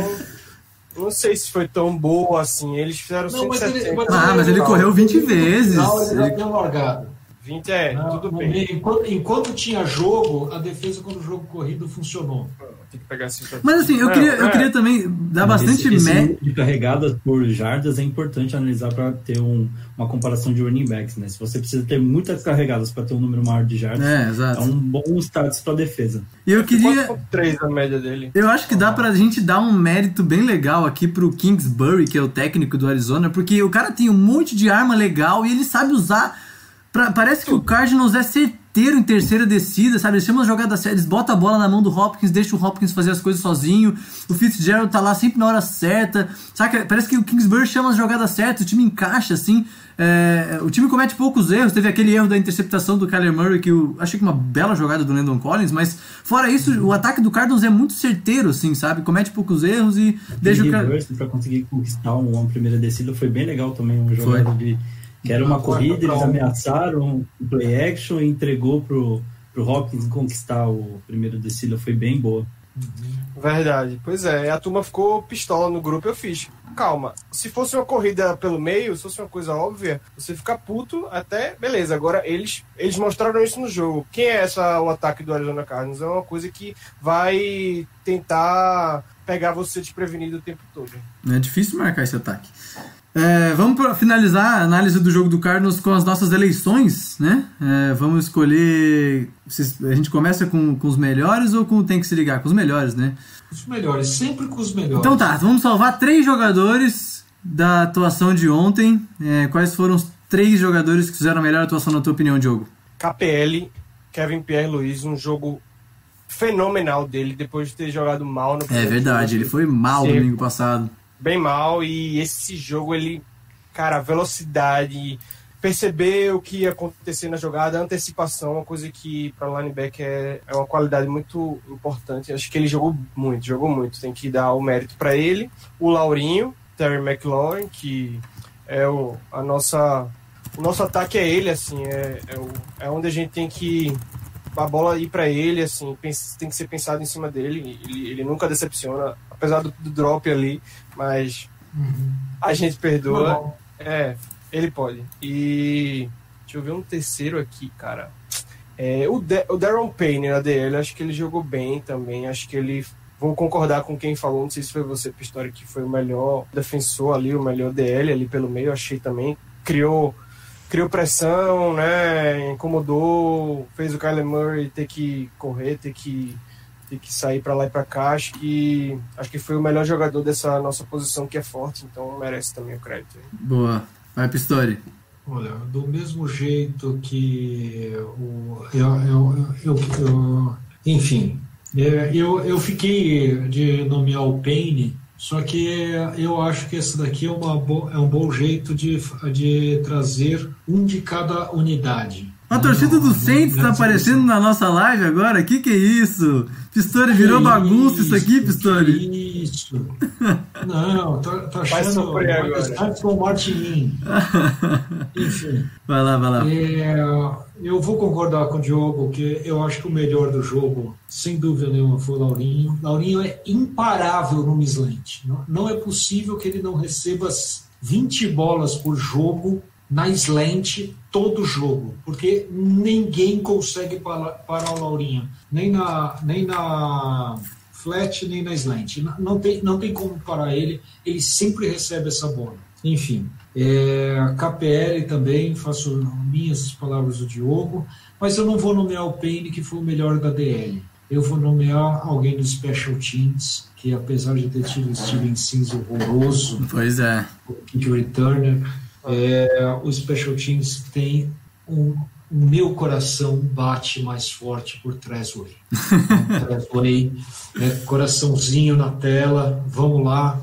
não sei se foi tão boa assim. Eles fizeram Não, mas ele- 170. mas Ah, mas ele correu 20 vezes. Não, ele já Ele- deu largado. 20 é, Não, tudo bem. meio- enquanto, enquanto tinha jogo, a defesa quando o jogo corrido funcionou. Tem que pegar esse Mas assim, eu Não, queria, eu é. queria também dar bastante esse, esse mé- de carregadas por jardas é importante analisar para ter um- uma comparação de running backs, né? Se você precisa ter muitas carregadas para ter um número maior de jardas, É, é, um bom status para defesa. E eu queria. 4.3 a média dele. Eu acho que dá pra gente dar um mérito bem legal aqui pro Kingsbury, que é o técnico do Arizona, porque o cara tem um monte de arma legal e ele sabe usar. Pra- parece que o Cardinals é certeiro em terceira descida, sabe? Eles chamam certas, eles botam a bola na mão do Hopkins, deixam o Hopkins fazer as coisas sozinho. O Fitzgerald tá lá sempre na hora certa. Saca? Parece que o Kingsbury chama as jogadas certas, o time encaixa assim. É, o time comete poucos erros. Teve aquele erro da interceptação do Kyler Murray, que eu achei que uma bela jogada do Landon Collins, mas fora isso, o ataque do Cardinals é muito certeiro, assim, sabe? Comete poucos erros e deixa o cara. para conseguir conquistar uma primeira descida foi bem legal também, uma jogada de que era uma corrida, eles ameaçaram o play action e entregou pro, pro Hopkins conquistar o primeiro descida, foi bem boa. Verdade. Pois é, a turma ficou pistola no grupo, eu fiz. Calma, se fosse uma corrida pelo meio, se fosse uma coisa óbvia, você fica puto até, beleza. Agora eles eles mostraram isso no jogo. Quem é essa o ataque do Arizona Cardinals? É uma coisa que vai tentar pegar você desprevenido o tempo todo. É difícil marcar esse ataque. É, vamos pra finalizar a análise do jogo do Cardinals com as nossas eleições, né? É, vamos escolher. A gente começa com, com os melhores ou com tem que se ligar? Com os melhores, né? Os melhores, sempre com os melhores. Então tá, vamos salvar três jogadores da atuação de ontem. É, quais foram os três jogadores que fizeram a melhor atuação na tua opinião, Diogo? KPL, Kevin Pierre Luiz, um jogo fenomenal dele depois de ter jogado mal no É verdade, jogo. ele foi mal Sim. domingo passado. Bem mal e esse jogo ele, cara, velocidade, perceber o que ia acontecer na jogada, antecipação, uma coisa que para linebacker é, é uma qualidade muito importante. Acho que ele jogou muito, jogou muito, tem que dar o mérito para ele. O Laurinho, Terry McLaurin, que é o a nossa o nosso ataque é ele assim, é, é, o, é onde a gente tem que a bola ir para ele, assim, tem que ser pensado em cima dele. Ele, ele nunca decepciona, apesar do, do drop ali, mas a gente perdoa. É, ele pode. E deixa eu ver um terceiro aqui, cara. É, o, De o Darren Payne na DL, acho que ele jogou bem também. Acho que ele. Vou concordar com quem falou, não sei se foi você, Pistori, que foi o melhor defensor ali, o melhor DL ali pelo meio, achei também. Criou criou pressão, né? Incomodou, fez o Kyler Murray ter que correr, ter que, ter que sair para lá e para cá. Acho que, acho que foi o melhor jogador dessa nossa posição que é forte, então merece também o crédito. Boa. Vai, Pistori. Olha, do mesmo jeito que o, eu, eu, eu, eu- enfim, é, eu, eu fiquei de nomear o Payne, só que eu acho que esse daqui é, bo, é um bom jeito de, de trazer um de cada unidade. A torcida do Saints tá é aparecendo na nossa live agora? Que que é isso? Pistori virou bagunça isso aqui, Pistori. Isso. Não, tá, tá achando. Tá com o Martin. Enfim. Vai lá, vai lá. É, eu vou concordar com o Diogo que eu acho que o melhor do jogo, sem dúvida nenhuma, foi o Laurinho. Laurinho é imparável no slant. Não, não é possível que ele não receba as 20 bolas por jogo na slant todo jogo, porque ninguém consegue parar, parar o Laurinho, nem na, nem na flat, nem na slant. Não- Não tem, não tem como parar ele, ele sempre recebe essa bola. Enfim, é, KPL também, faço minhas palavras do Diogo, mas eu não vou nomear o Payne, que foi o melhor da DL. Eu vou nomear alguém do Special Teams, que apesar de ter tido o Steven Sims horroroso, Pois é. o Kid Returner, é, o Special Teams tem um. O meu coração bate mais forte por Trezway. Trezway, né, coraçãozinho na tela, vamos lá.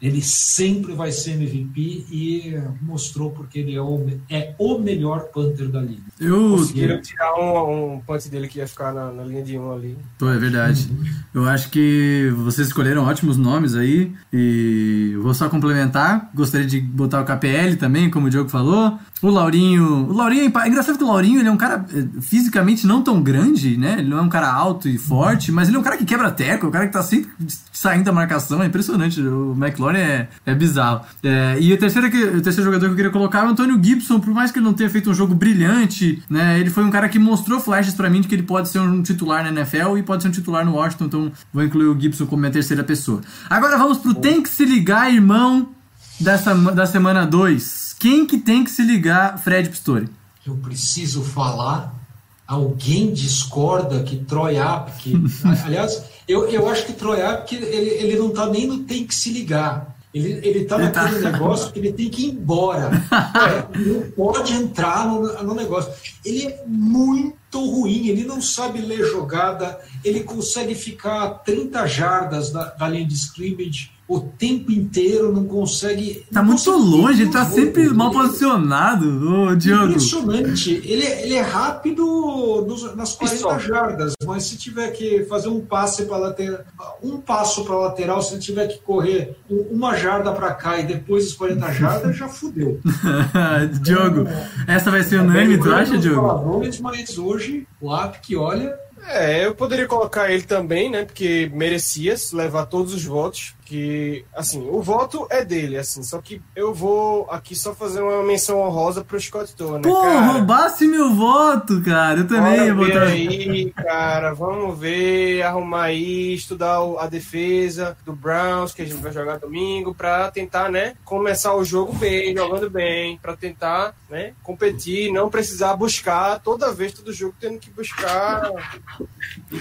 Ele sempre vai ser MVP e mostrou porque ele é o, é o melhor punter da liga. Eu. Conseguiram tirar um, um punch dele que ia ficar na, na linha de um ali. Pô, é verdade. Eu acho que vocês escolheram ótimos nomes aí. E vou só complementar. Gostaria de botar o KPL também, como o Diogo falou. O Laurinho. O Laurinho é é engraçado que o Laurinho ele é um cara eh, fisicamente não tão grande, né? Ele não é um cara alto e forte, mas ele é um cara que quebra teco, é um cara que tá sempre saindo da marcação. É impressionante. O McLaurin É, é bizarro. É, e o terceiro, que, o terceiro jogador que eu queria colocar é o Antônio Gibson, por mais que ele não tenha feito um jogo brilhante, né? Ele foi um cara que mostrou flashes pra mim de que ele pode ser um titular na NFL e pode ser um titular no Washington, então vou incluir o Gibson como minha terceira pessoa. Agora vamos pro Tem que se ligar, irmão, dessa, da semana 2. Quem que tem que se ligar, Fred Pistori? Eu preciso falar. Alguém discorda que Troy Apke. aliás, eu, eu acho que Troy Apke ele, ele não tá nem no tem que se ligar. Ele, ele tá Ele tá- naquele negócio que ele tem que ir embora. É, não pode entrar no, no negócio. Ele é muito ruim, ele não sabe ler jogada, ele consegue ficar a 30 jardas da, da linha de scrimmage o tempo inteiro, não consegue. Tá não muito consegue longe, ele tá o jogo. sempre mal posicionado, ô Diogo. Impressionante. Ele, ele é rápido nos- nas 40 jardas, mas se tiver que fazer um passe para lateral, um passo para lateral, se ele tiver que correr um- uma jarda para cá e depois as 40 jardas, já fudeu. Diogo, essa vai ser unânime, tu acha, Os Diogo? palavrões, Mas hoje, o app que olha, É, eu poderia colocar ele também, né? Porque merecia levar todos os votos. Que, assim, o voto é dele, assim. Só que eu vou aqui só fazer uma menção honrosa pro Scott Turner, Pô, cara. roubasse meu voto, cara. Eu também ia Bora botar. aí, cara. Vamos ver, arrumar aí, estudar a defesa do Browns, que a gente vai jogar domingo, pra tentar, né, começar o jogo bem, jogando bem, pra tentar, né, competir, não precisar buscar toda vez, todo jogo, tendo que buscar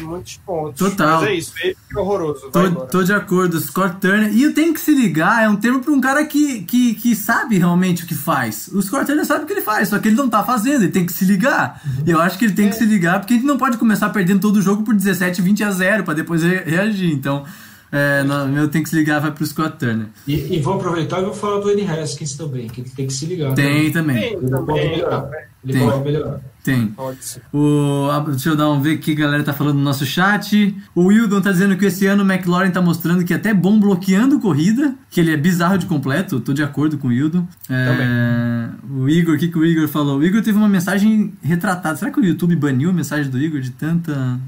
muitos pontos. Total. Mas é isso, é horroroso. Tô, tô de acordo, Scott Turner. E eu tenho que se ligar, é um termo pra um cara que, que, que sabe realmente o que faz. O Scott Turner sabe o que ele faz, só que ele não tá fazendo, ele tem que se ligar. E eu acho que ele tem que se ligar, porque a gente não pode começar perdendo todo o jogo por 17, 20 a 0 pra depois re- reagir. Então, é, meu tem que se ligar vai pro Scott Turner. e, e vou aproveitar e vou falar do N. Haskins também, que ele tem que se ligar. Tem também, Tem Ele pode também, melhorar. né? Ele Tem. pode melhorar. tem. Pode ser. O, deixa eu dar um ver o que a galera tá falando no nosso chat. O Wildon tá dizendo que esse ano o McLaurin tá mostrando que é até bom bloqueando corrida, que ele é bizarro de completo. Tô de acordo com o Wildon. É, o Igor, o que, que o Igor falou? O Igor teve uma mensagem retratada. Será que o YouTube baniu a mensagem do Igor de tanta,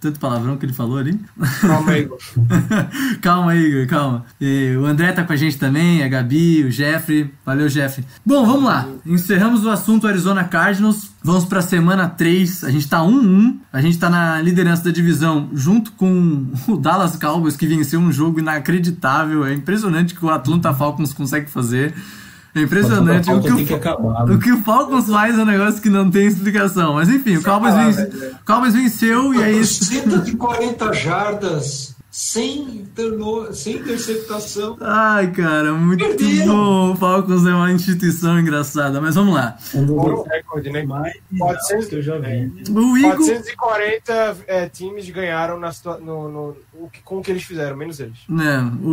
tanto palavrão que ele falou ali? Calma Igor. calma, Igor, calma. E o André tá com a gente também, a Gabi, o Jeffrey. Valeu, Jeffrey. Bom, vamos lá. Encerramos o assunto Arizona Cardinals. Vamos pra semana 3. A gente tá 1-1. A gente tá na liderança da divisão junto com o Dallas Cowboys, que venceu um jogo inacreditável. É impressionante o que o Atlanta Falcons consegue fazer. É impressionante. O que o, que acabar. o que o Falcons faz é um negócio que não tem explicação. Mas enfim, o Cowboys, falar, vence- Cowboys venceu e é isso. 140 jardas, sem, interno, sem interceptação. Ai, cara, muito Perderam. bom. O Falcons é uma instituição engraçada, mas vamos lá. Um recorde, né? mais 400 bizarros que eu já vi. O Eagles, 440 é, times ganharam na situa- no, no- o que- com o que eles fizeram, menos eles. né, o,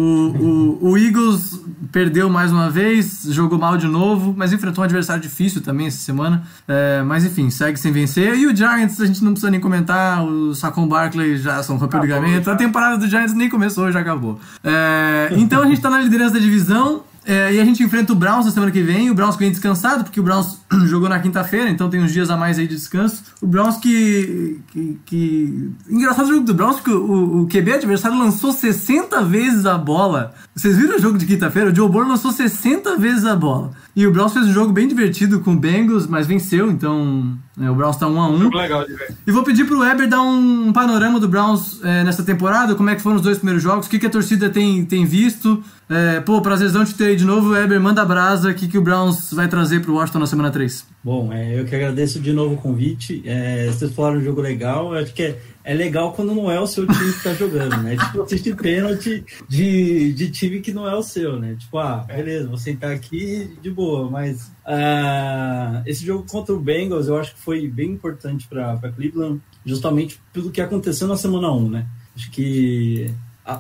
o, o Eagles perdeu mais uma vez, jogou mal de novo, mas enfrentou um adversário difícil também essa semana. É, mas enfim, segue sem vencer. E o Giants, a gente não precisa nem comentar, o Saquon Barkley já são rompeu o Acabou, ligamento. A temporada do Giants nem começou, já acabou. É, então a gente tá na liderança da divisão. é, e a gente enfrenta o Browns na semana que vem. O Browns que vem descansado, porque o Browns jogou na quinta-feira, então tem uns dias a mais aí de descanso. O Browns que. que, que... Engraçado o jogo do Browns, porque o, o QB adversário lançou 60 vezes a bola. Vocês viram o jogo de quinta-feira? O Joe Burrow lançou 60 vezes a bola. E o Browns fez um jogo bem divertido com o Bengals, mas venceu, então é, o Browns tá 1 a 1 Jogo legal de ver. e vou pedir pro Weber dar um panorama do Browns é, nessa temporada, como é que foram os dois primeiros jogos, o que, que a torcida tem, tem visto. É, pô, prazerzão te ter aí de novo, Weber, manda brasa, o que, que o Browns vai trazer pro Washington na semana 3. Bom, é, eu que agradeço de novo o convite. É, vocês falaram um jogo legal. Eu acho que é, é legal quando não é o seu time que tá jogando, né? Tipo, assistir pênalti de, de time que não é o seu, né? Tipo, ah, beleza, vou sentar aqui de boa, mas ah, esse jogo contra o Bengals eu acho que foi bem importante para Cleveland, justamente pelo que aconteceu na semana 1, né? Acho que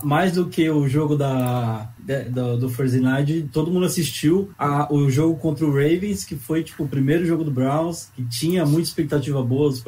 mais do que o jogo da, do, do Night, todo mundo assistiu a, o jogo contra o Ravens, que foi tipo o primeiro jogo do Browns, que tinha muita expectativa boas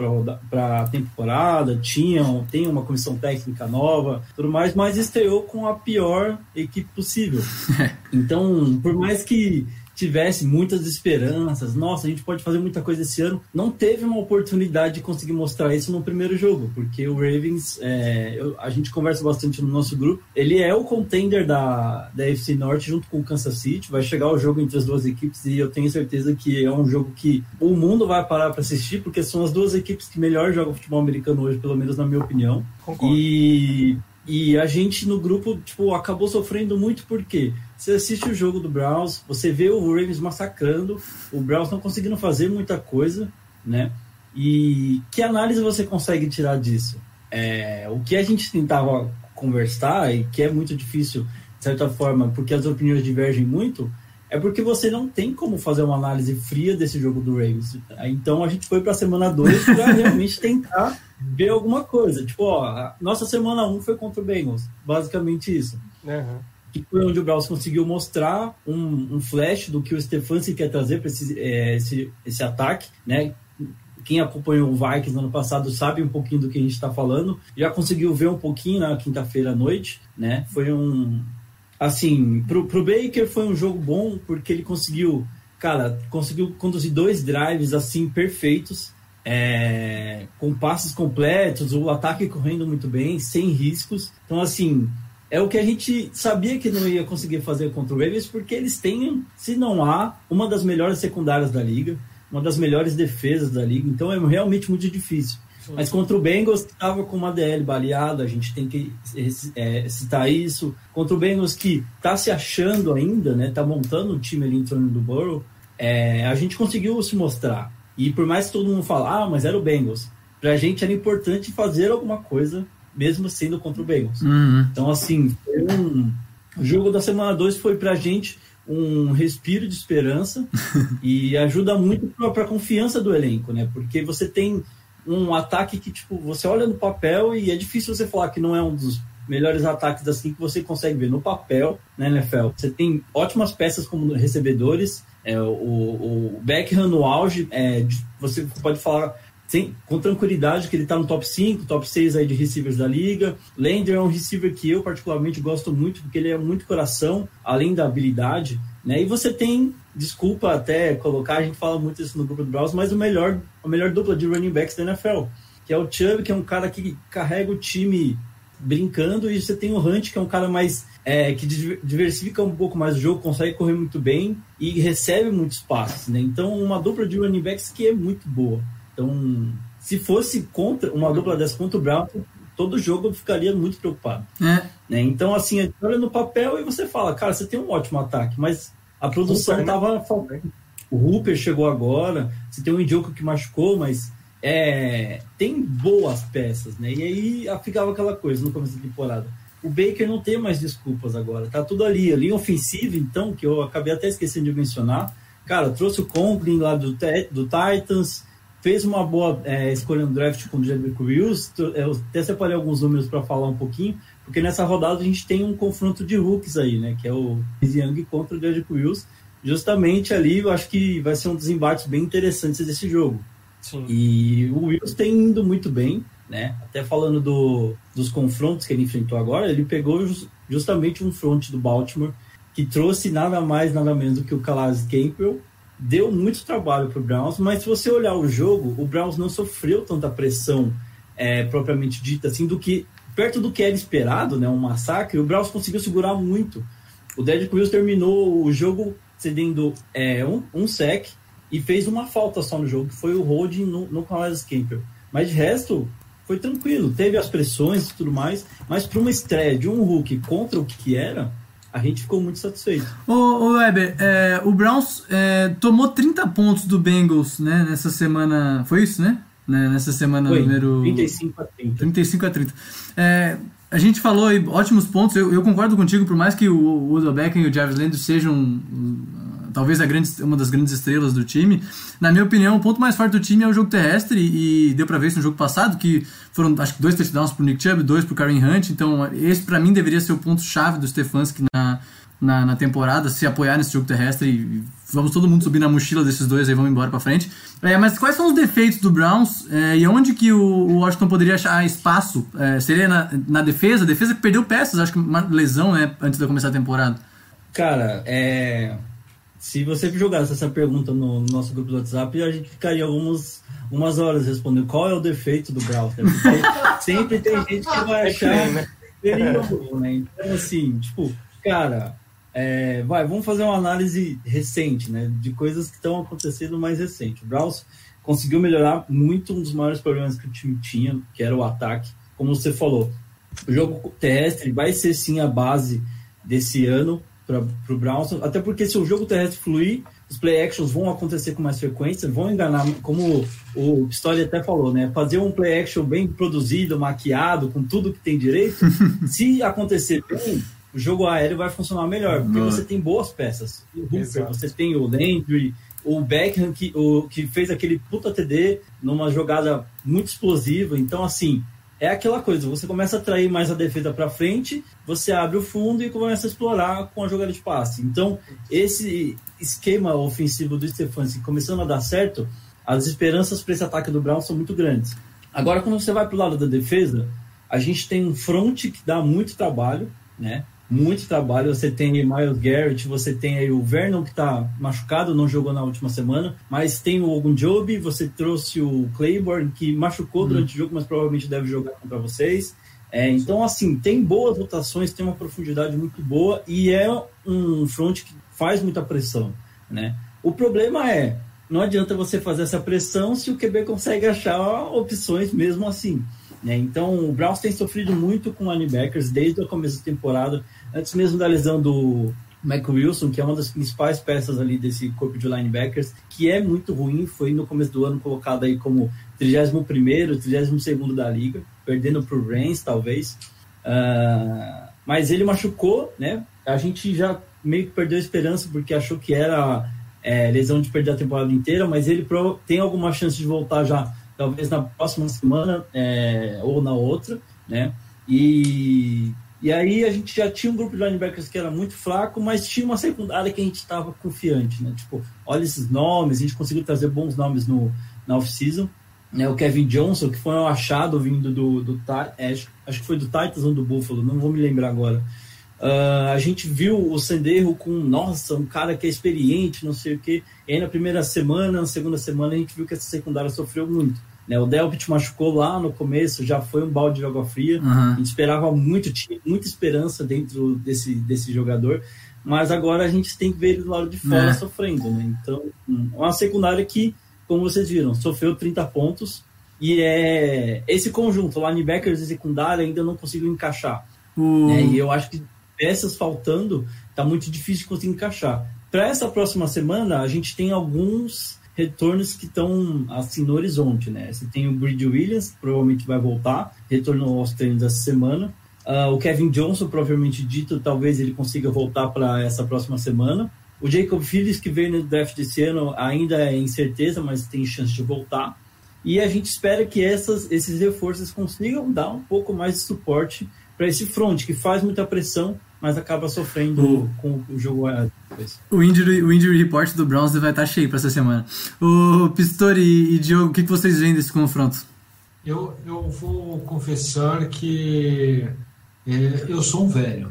para a temporada, tinha, tem uma comissão técnica nova, tudo mais, mas estreou com a pior equipe possível. Então, por mais que tivesse muitas esperanças, nossa, a gente pode fazer muita coisa esse ano, não teve uma oportunidade de conseguir mostrar isso no primeiro jogo, porque o Ravens, é, eu, a gente conversa bastante no nosso grupo, ele é o contender da, da FC Norte junto com o Kansas City, vai chegar o jogo entre as duas equipes e eu tenho certeza que é um jogo que o mundo vai parar para assistir, porque são as duas equipes que melhor jogam futebol americano hoje, pelo menos na minha opinião. Concordo. E, e a gente no grupo, tipo, acabou sofrendo muito porque você assiste o jogo do Browns, você vê o Ravens massacrando, o Browns não conseguindo fazer muita coisa, né? E que análise você consegue tirar disso? É, o que a gente tentava conversar, e que é muito difícil, de certa forma, porque as opiniões divergem muito, é porque você não tem como fazer uma análise fria desse jogo do Ravens. Então a gente foi para a semana 2 para realmente tentar ver alguma coisa. Tipo, ó, nossa semana 1 um foi contra o Bengals, basicamente isso. Uhum. Que foi onde o Browns conseguiu mostrar um, um flash do que o Stefanski quer trazer para esse, é, esse, esse ataque, né? Quem acompanhou o Vikings no ano passado sabe um pouquinho do que a gente está falando. Já conseguiu ver um pouquinho na quinta-feira à noite, né? Foi um, assim, pro, pro Baker foi um jogo bom porque ele conseguiu, cara, conseguiu conduzir dois drives assim perfeitos, é, com passes completos, o ataque correndo muito bem, sem riscos. Então, assim, é o que a gente sabia que não ia conseguir fazer contra o Ravens, porque eles têm, se não há, uma das melhores secundárias da liga, uma das melhores defesas da liga. Então, é realmente muito difícil. Mas contra o Bengals, que estava com uma DL baleada, a gente tem que é, citar isso. Contra o Bengals, que está se achando ainda, né? Tá montando o time ali em torno do Burrow, é, a gente conseguiu se mostrar. E por mais que todo mundo fale, ah, mas era o Bengals, pra gente era importante fazer alguma coisa, mesmo sendo contra o Bengals. Uhum. Então, assim, um... o jogo da semana 2 foi pra gente um respiro de esperança e ajuda muito para a confiança do elenco, né? Porque você tem um ataque que, tipo, você olha no papel e é difícil você falar que não é um dos melhores ataques assim que você consegue ver no papel na NFL. Você tem ótimas peças como recebedores, é, o, o Beckham no auge, é, você pode falar sem, com tranquilidade que ele está no top 5, top 6 aí de receivers da liga. Lander é um receiver que eu particularmente gosto muito, porque ele é muito coração, além da habilidade. Né? E você tem, desculpa até colocar, a gente fala muito isso no grupo do Browns, mas o melhor, a melhor dupla de running backs da NFL, que é o Chubb, que é um cara que carrega o time brincando, e você tem o Hunt, que é um cara mais é, que diversifica um pouco mais o jogo, consegue correr muito bem e recebe muitos passes, né? Então, uma dupla de running backs que é muito boa. Então, se fosse contra uma dupla dessa contra o Browns, todo jogo eu ficaria muito preocupado. É. Né? Então, assim, olha no papel e você fala, cara, você tem um ótimo ataque, mas a produção Hooper, né? tava faltando. O Hooper chegou agora, você tem o Indioco que machucou, mas é, tem boas peças, né? E aí ficava aquela coisa no começo da temporada. O Baker não tem mais desculpas agora, tá tudo ali. A linha ofensiva, então, que eu acabei até esquecendo de mencionar, cara, trouxe o Conklin lá do, do Titans, fez uma boa é, escolha no draft com o Jedrick Wills. Eu até separei alguns números para falar um pouquinho, porque nessa rodada a gente tem um confronto de rookies aí, né? Que é o Young contra o Jedrick Wills. Justamente ali, eu acho que vai ser um dos embates bem interessantes desse jogo. Sim. E o Wills tem indo muito bem, né? Até falando do, dos confrontos que ele enfrentou agora, ele pegou just, justamente um front do Baltimore que trouxe nada mais, nada menos do que o Calais Campbell. Deu muito trabalho para o Browns, mas se você olhar o jogo, o Browns não sofreu tanta pressão é, propriamente dita, assim, do que perto do que era esperado, né? Um massacre. O Browns conseguiu segurar muito. O Derrick Wills terminou o jogo cedendo é, um, um sec e fez uma falta só no jogo, que foi o holding no, no Calais Campbell. Mas de resto, foi tranquilo. Teve as pressões e tudo mais, mas para uma estreia de um Hulk contra o que era, a gente ficou muito satisfeito. Ô, ô Weber, é, o Browns é, tomou 30 pontos do Bengals né, nessa semana. Foi isso, né? Né, Nessa semana Foi, número. 35 a 30. 35 a 30. É, a gente falou aí ótimos pontos. Eu, eu concordo contigo, por mais que o, o Odell Beckham e o Jarvis Landry sejam talvez a grande, uma das grandes estrelas do time. Na minha opinião, o ponto mais forte do time é o jogo terrestre e deu pra ver isso no jogo passado que foram acho que dois touchdowns pro Nick Chubb, dois pro Karen Hunt. Então esse pra mim deveria ser o ponto chave do Stefanski na na, na temporada, se apoiar nesse jogo terrestre e vamos todo mundo subir na mochila desses dois e vamos embora pra frente. É, mas quais são os defeitos do Browns é, e onde que o, o Washington poderia achar espaço? É, seria na, na defesa? Defesa que perdeu peças, acho que uma lesão né, antes de começar a temporada. Cara, é... se você jogasse essa pergunta no nosso grupo do WhatsApp, a gente ficaria algumas umas horas respondendo qual é o defeito do browser. Sempre tem gente que vai achar né? perigo, né? Então, assim, tipo, cara, é, vai, vamos fazer uma análise recente, né? De coisas que estão acontecendo mais recente. O Browns conseguiu melhorar muito um dos maiores problemas que o time tinha, que era o ataque. Como você falou, o jogo terrestre vai ser sim a base desse ano para o Browns, até porque se o jogo terrestre fluir, os play actions vão acontecer com mais frequência, vão enganar, como o Pistori até falou, né? Fazer um play action bem produzido, maquiado, com tudo que tem direito, se acontecer bem, o jogo aéreo vai funcionar melhor, porque você tem boas peças. O Hooper, você tem o Landry, o Beckham que, o, que fez aquele puta TD numa jogada muito explosiva. Então, assim, é aquela coisa, você começa a atrair mais a defesa para frente, você abre o fundo e começa a explorar com a jogada de passe. Então, esse esquema ofensivo do Stefanski começando a dar certo, as esperanças para esse ataque do Brown são muito grandes. Agora, quando você vai para o lado da defesa, a gente tem um front que dá muito trabalho, né? Muito trabalho. Você tem aí Miles Garrett, você tem aí o Vernon que está machucado, não jogou na última semana, mas tem o Ogunjobi, você trouxe o Claiborne que machucou durante o jogo, mas provavelmente deve jogar contra vocês. É, então, assim, tem boas rotações, tem uma profundidade muito boa e é um front que faz muita pressão, né? O problema é, não adianta você fazer essa pressão se o QB consegue achar opções mesmo assim. Né? Então, o Browns tem sofrido muito com linebackers desde o começo da temporada, antes mesmo da lesão do Mac Wilson, que é uma das principais peças ali desse corpo de linebackers, que é muito ruim, foi no começo do ano colocado aí como 31º, 32º da liga, perdendo para o Reigns, talvez. Ah, mas ele machucou, né? A gente já meio que perdeu a esperança porque achou que era é, lesão de perder a temporada inteira, mas ele tem alguma chance de voltar já, talvez na próxima semana é, ou na outra, né? E, e aí a gente já tinha um grupo de linebackers que era muito fraco, mas tinha uma secundária que a gente estava confiante, né? Tipo, olha esses nomes, a gente conseguiu trazer bons nomes no, na off-season. Né, o Kevin Johnson, que foi um achado vindo do, do é, acho, acho que foi do Titans ou do Buffalo, não vou me lembrar agora. Ah, a gente viu o Senderro com, nossa, um cara que é experiente, não sei o quê. E aí na primeira semana, na segunda semana, a gente viu que essa secundária sofreu muito. Né? O Delpit machucou lá no começo, já foi um balde de água fria. Aham. A gente esperava muito, tinha muita esperança dentro desse, desse jogador, mas agora a gente tem que ver ele do lado de fora É. sofrendo. Né? Então, hum, uma secundária que, como vocês viram, sofreu 30 pontos. E é esse conjunto, linebackers e secundária, ainda não conseguiu encaixar. O... né? E eu acho que peças faltando, tá muito difícil de conseguir encaixar. Para essa próxima semana, a gente tem alguns retornos que estão assim no horizonte, né? Você tem o Greedy Williams, provavelmente vai voltar, retornou aos treinos essa semana. Ah, o Kevin Johnson, provavelmente dito, talvez ele consiga voltar para essa próxima semana. O Jacob Phillips, que veio no draft desse ano, ainda é incerteza, mas tem chance de voltar. E a gente espera que essas, esses reforços consigam dar um pouco mais de suporte para esse front, que faz muita pressão, mas acaba sofrendo O- com o jogo depois. O injury, o injury report do Browns vai estar cheio pra essa semana. O Pistori e Diogo, o que, que vocês veem desse confronto? Eu, eu vou confessar que é, eu sou um velho,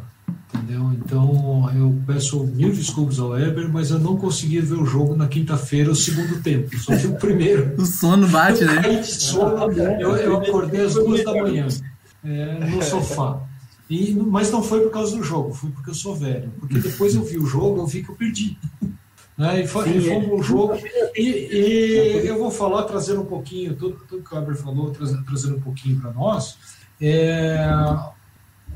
entendeu? Então eu peço mil desculpas ao Weber, mas eu não consegui ver o jogo na quinta-feira, o segundo tempo. Só vi o primeiro. O sono bate, Eu né? caí de sono, eu, eu acordei às duas da manhã é, no sofá. E, mas não foi por causa do jogo, foi porque eu sou velho. Porque depois eu vi o jogo, eu vi que eu perdi. Né? E foi, e foi um bom jogo. E, e eu vou falar, trazendo um pouquinho, tudo, tudo que o Weber falou, trazendo, trazendo um pouquinho para nós. É,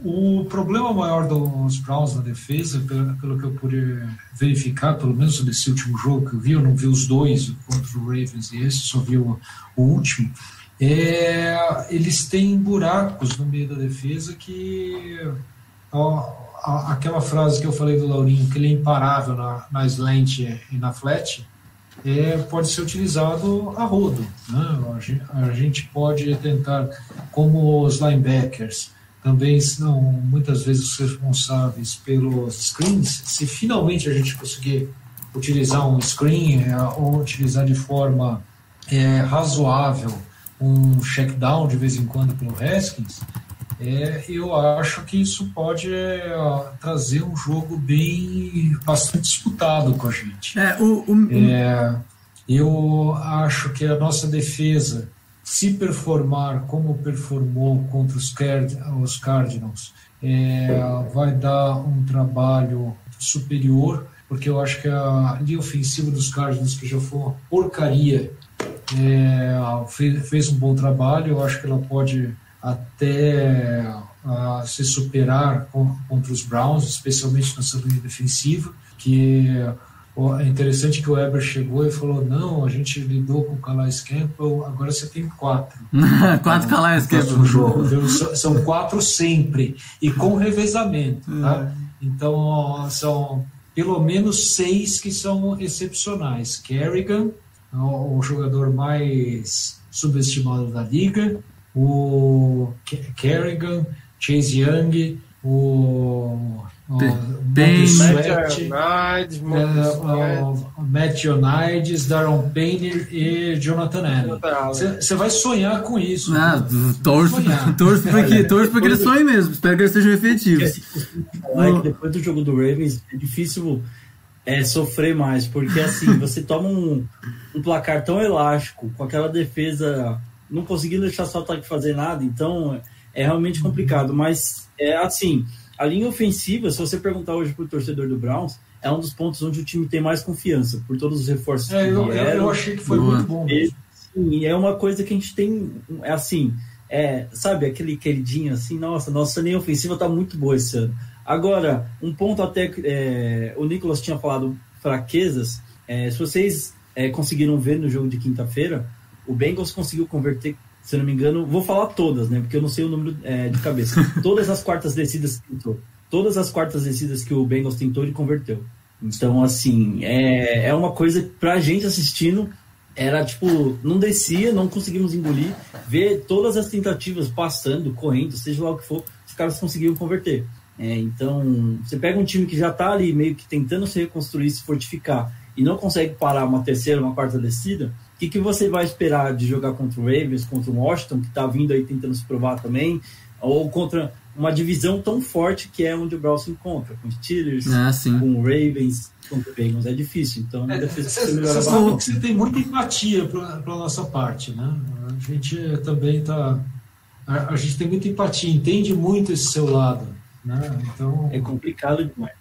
o problema maior dos Browns na defesa, pelo, pelo que eu pude verificar, pelo menos nesse último jogo que eu vi, eu não vi os dois contra o Ravens e esse, só vi o, o último. É, eles têm buracos no meio da defesa que ó, aquela frase que eu falei do Laurinho, que ele é imparável na, na slant e na flat, é, pode ser utilizado a rodo. Né? A, gen- a gente pode tentar, como os linebackers também são muitas vezes responsáveis pelos screens, se finalmente a gente conseguir utilizar um screen é, ou utilizar de forma é, razoável um check down de vez em quando pelo Haskins, é, eu acho que isso pode é, trazer um jogo bem bastante disputado com a gente. É, o, o, É, eu acho que a nossa defesa, se performar como performou contra os, Card os Cardinals, é, vai dar um trabalho superior, porque eu acho que a linha ofensiva dos Cardinals, que já foi uma porcaria, é, fez, fez um bom trabalho. Eu acho que ela pode até a, se superar com, contra os Browns, especialmente nessa linha defensiva, que é interessante que o Weber chegou e falou, não, a gente lidou com o Calais Campbell, agora você tem quatro. quatro calais que próximo jogo. viu? São- quatro sempre, e com revezamento. Tá? Então, são pelo menos seis que são excepcionais. Kerrigan, o, o jogador mais subestimado da liga, o Ke- Kerrigan, Chase Young, o, o Payne. Sweat, Matt é, o Matt Daron Payne e Jonathan Allen. Você vai sonhar com isso. Ah, torço, torço pra que, torço pra que eles sonhem mesmo. Espero que eles sejam efetivos. É depois do jogo do Ravens é difícil é, sofrer mais, porque assim, você toma um, um placar tão elástico, com aquela defesa não conseguindo deixar seu ataque fazer nada, então é realmente complicado. Mas é assim, a linha ofensiva, se você perguntar hoje pro torcedor do Browns, é um dos pontos onde o time tem mais confiança, por todos os reforços É, que eu, vieram. eu achei que foi Boa. muito bom. E, sim, é uma coisa que a gente tem, é assim, é, sabe, aquele queridinho assim, nossa, nossa linha ofensiva tá muito boa esse ano. Agora, um ponto até que é, o Nicolas tinha falado fraquezas, é, se vocês é, conseguiram ver no jogo de quinta-feira, o Bengals conseguiu converter, se não me engano, vou falar todas, né, porque eu não sei o número é, de cabeça, todas as quartas descidas que tentou, todas as quartas descidas que o Bengals tentou, ele converteu. Então, assim, é, é uma coisa pra gente assistindo era tipo, não descia, não conseguimos engolir, ver todas as tentativas passando, correndo, seja lá o que for, os caras conseguiram converter. É, então, você pega um time que já tá ali meio que tentando se reconstruir, se fortificar, e não consegue parar uma terceira, uma quarta descida, o que, que você vai esperar de jogar contra o Ravens, contra o Washington, que tá vindo aí tentando se provar também, ou contra uma divisão tão forte que é onde o Browns se encontra, com os Steelers, Ah, com o Ravens, com o Bengals, é difícil. Então, a É, defesa Você sabe que você tem muita empatia para a nossa parte, né? A gente também tá. A, a gente tem muita empatia, entende muito esse seu lado, né? Então, É complicado demais.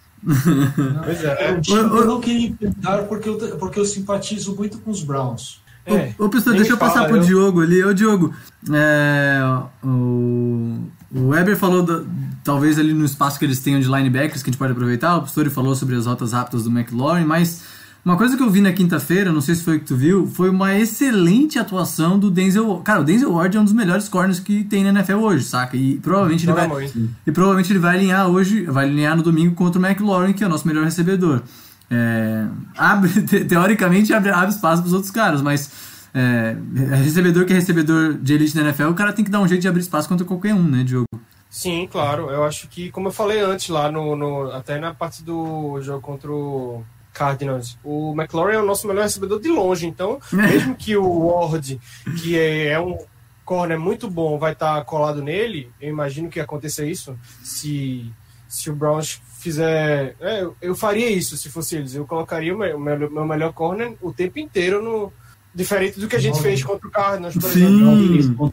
Pois é. é um time que eu não queria enfrentar porque eu, porque eu simpatizo muito com os Browns. É, Ô, ô pessoal, deixa eu fala, passar pro eu- Diogo ali. Ô, Diogo, é, o, o Weber falou da- talvez ali no espaço que eles tenham de linebackers que a gente pode aproveitar. O Pistori falou sobre as rotas rápidas do McLaurin, mas uma coisa que eu vi na quinta-feira, não sei se foi o que tu viu, foi uma excelente atuação do Denzel. Cara, o Denzel Ward é um dos melhores corners que tem na NFL hoje, saca? E provavelmente ele Joga vai, muito. e provavelmente ele vai alinhar hoje, vai alinhar no domingo contra o McLaurin, que é o nosso melhor recebedor. É, abre, te- teoricamente abre, abre espaço para os outros caras, mas é, recebedor que é recebedor de elite na NFL, o cara tem que dar um jeito de abrir espaço contra qualquer um, né, Diogo? Sim, claro. Eu acho que, como eu falei antes lá no, no- até na parte do jogo contra o Cardinals, o McLaurin é o nosso melhor recebedor de longe. Então, mesmo que o Ward, que é, é um corner muito bom, vai estar colado nele, eu imagino que aconteça isso se se o Browns fizer, é, eu- eu faria isso se fosse eles. Eu colocaria o meu, meu, meu melhor corner o tempo inteiro no diferente do que a gente fez contra o Cardinals, por Sim. exemplo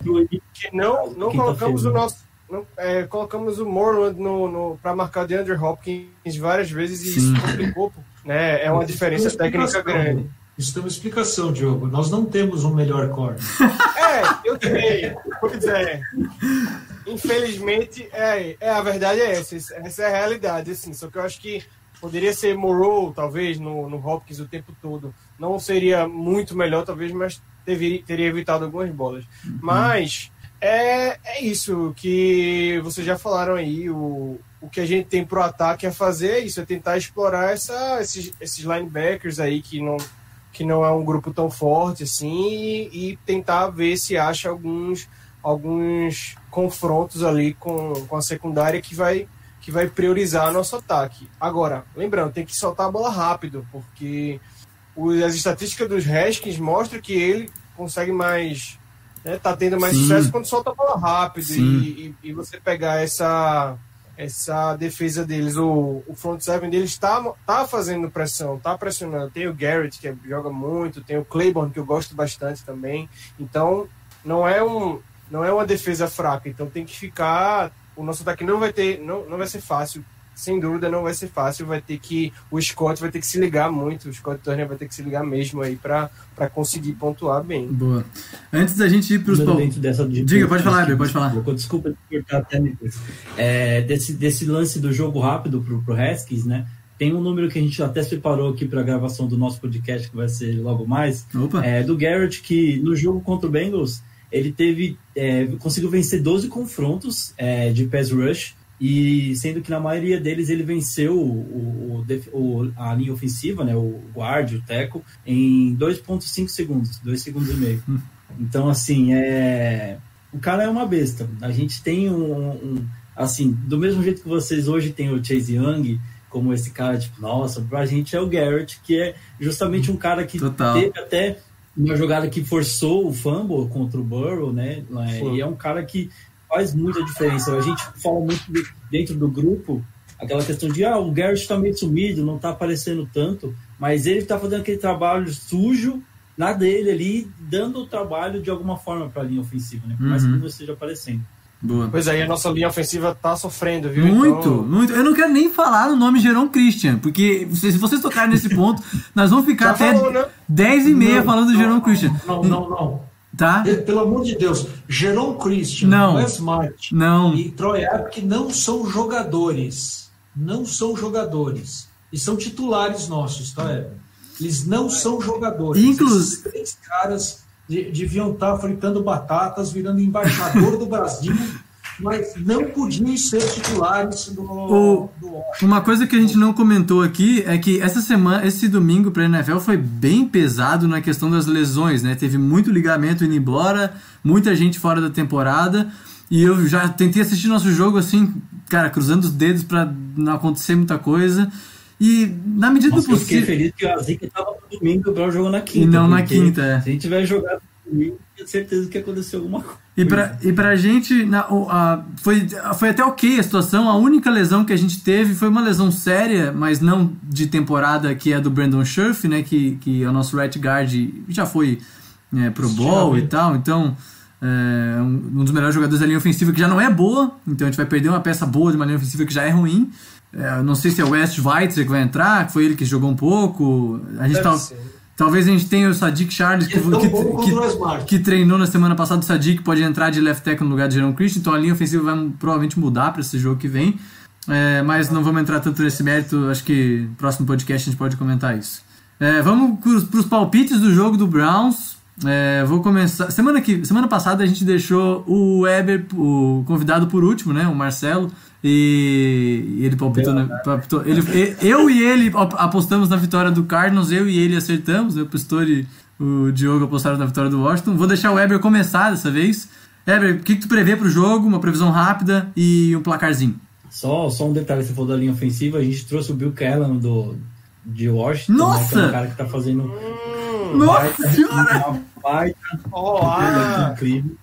que não, não colocamos o nosso. não, é, colocamos o Morland no, no, para marcar o DeAndre Hopkins várias vezes e Sim. isso complicou. Né? É uma diferença técnica grande. Isso tem uma explicação, Diogo. Nós não temos um melhor corner. É, eu sei. Pois é. Infelizmente, é, é, a verdade é essa. Essa é a realidade. Assim, só que eu acho que poderia ser Morrow, talvez, no, no Hopkins o tempo todo. Não seria muito melhor, talvez, mas deveria, teria evitado algumas bolas. Mas é, é isso que vocês já falaram aí. O, o que a gente tem pro ataque é fazer isso, é tentar explorar essa, esses, esses linebackers aí que não, que não é um grupo tão forte assim e, e tentar ver se acha alguns alguns confrontos ali com, com a secundária que vai que vai priorizar nosso ataque. Agora, lembrando, tem que soltar a bola rápido, porque as estatísticas dos Haskins mostram que ele consegue mais né, tá tendo mais Sim. sucesso quando solta a bola rápido e, e, e você pegar essa essa defesa deles, o, o front seven deles tá, tá fazendo pressão, tá pressionando. Tem o Garrett que joga muito, tem o Claiborne que eu gosto bastante também. Então não é um não é uma defesa fraca. Então tem que ficar o nosso ataque não vai ter não, não vai ser fácil sem dúvida não vai ser fácil, vai ter que o Scott vai ter que se ligar muito, o Scott Turner vai ter que se ligar mesmo aí para conseguir pontuar bem. Boa. Antes da gente ir para os Ainda pal... dentro dessa de- Diga, pode falar, Heber, pode falar. Desculpa, Desculpa cortar até. É, desse, desse lance do jogo rápido pro, pro Haskins, né? Tem um número que a gente até separou aqui para a gravação do nosso podcast, que vai ser logo mais, Opa. é, do Garrett, que no jogo contra o Bengals, ele teve é, conseguiu vencer 12 confrontos é, de pass rush, e sendo que na maioria deles ele venceu o, o- o a linha ofensiva, né, o guard, o teco, em 2.5 segundos, 2 segundos e meio. Então, assim, é... o cara é uma besta. A gente tem um, um- Assim, do mesmo jeito que vocês hoje têm o Chase Young, como esse cara, tipo, nossa, pra gente é o Garrett, que é justamente um cara que Total. teve até uma jogada que forçou o fumble contra o Burrow, né? Sim. E é um cara que faz muita diferença. A gente fala muito de- dentro do grupo aquela questão de ah, o Garrett tá meio sumido, não tá aparecendo tanto, mas ele tá fazendo aquele trabalho sujo na dele ali, dando o trabalho de alguma forma para a linha ofensiva, né? Por mais que Uhum. não esteja aparecendo. Boa. Pois aí a nossa linha ofensiva tá sofrendo, viu? Muito, Então, muito. Eu não quero nem falar no nome Jerome Christian, porque se vocês tocarem nesse ponto, nós vamos ficar Já até falou, né? 10 e meia Não, falando do Jerome Christian. Não, não, não. Tá? Pelo amor de Deus, Jerome Christian, Não. Wes Smart Não. e Troy Apke não são jogadores. Não são jogadores. E são titulares nossos, tá, Evan? Eles não são jogadores. Inclu- Esses três caras de- deviam estar fritando batatas, virando embaixador do Brasil, mas não podiam ser titulares do, O- do Uma coisa que a gente não comentou aqui é que essa semana, esse domingo pra NFL foi bem pesado na questão das lesões, né? Teve muito ligamento indo embora, muita gente fora da temporada. E eu já tentei assistir nosso jogo assim, cara, cruzando os dedos pra não acontecer muita coisa. E na medida Nossa, do eu fiquei possível. feliz que a Zica tava no domingo e o Brown jogou na quinta. E não na quinta, é. Se a gente tivesse jogado eu tinha certeza que aconteceu alguma coisa. E pra, e pra gente, na, o- a- foi, foi até ok a situação. A única lesão que a gente teve foi uma lesão séria, mas não de temporada, que é a do Brandon Scherf, né? Que, que é o nosso right guard e já foi é, pro bowl e tal. Então, é um, um dos melhores jogadores da linha ofensiva que já não é boa. Então a gente vai perder uma peça boa de uma linha ofensiva que já é ruim. É, não sei se é o West Schweitzer que vai entrar, que foi ele que jogou um pouco. A gente Deve tal- ser. Talvez a gente tenha o Sadiq Charles que, É que- que- que treinou na semana passada o Sadiq pode entrar de left tackle no lugar de Jerome Christian, então a linha ofensiva vai provavelmente mudar para esse jogo que vem. É, mas não vamos entrar tanto nesse mérito, acho que no próximo podcast a gente pode comentar isso. É, vamos para os palpites do jogo do Browns. É, vou começar. Semana, que, semana passada a gente deixou o Weber, o convidado por último, né? O Marcelo. E ele palpitou. na- palpitou- ele, eu e ele ap- apostamos na vitória do Cardinals, eu e ele acertamos. né, O Pastor e o Diogo apostaram na vitória do Washington. Vou deixar o Weber começar dessa vez. Weber, o que, que tu prevê pro jogo? Uma previsão rápida e um placarzinho. Só, só um detalhe, você falou da linha ofensiva, a gente trouxe o Bill Callan do, de Washington, né, Nossa! que é um cara que tá fazendo Nossa senhora! uma baita Olá! incrível.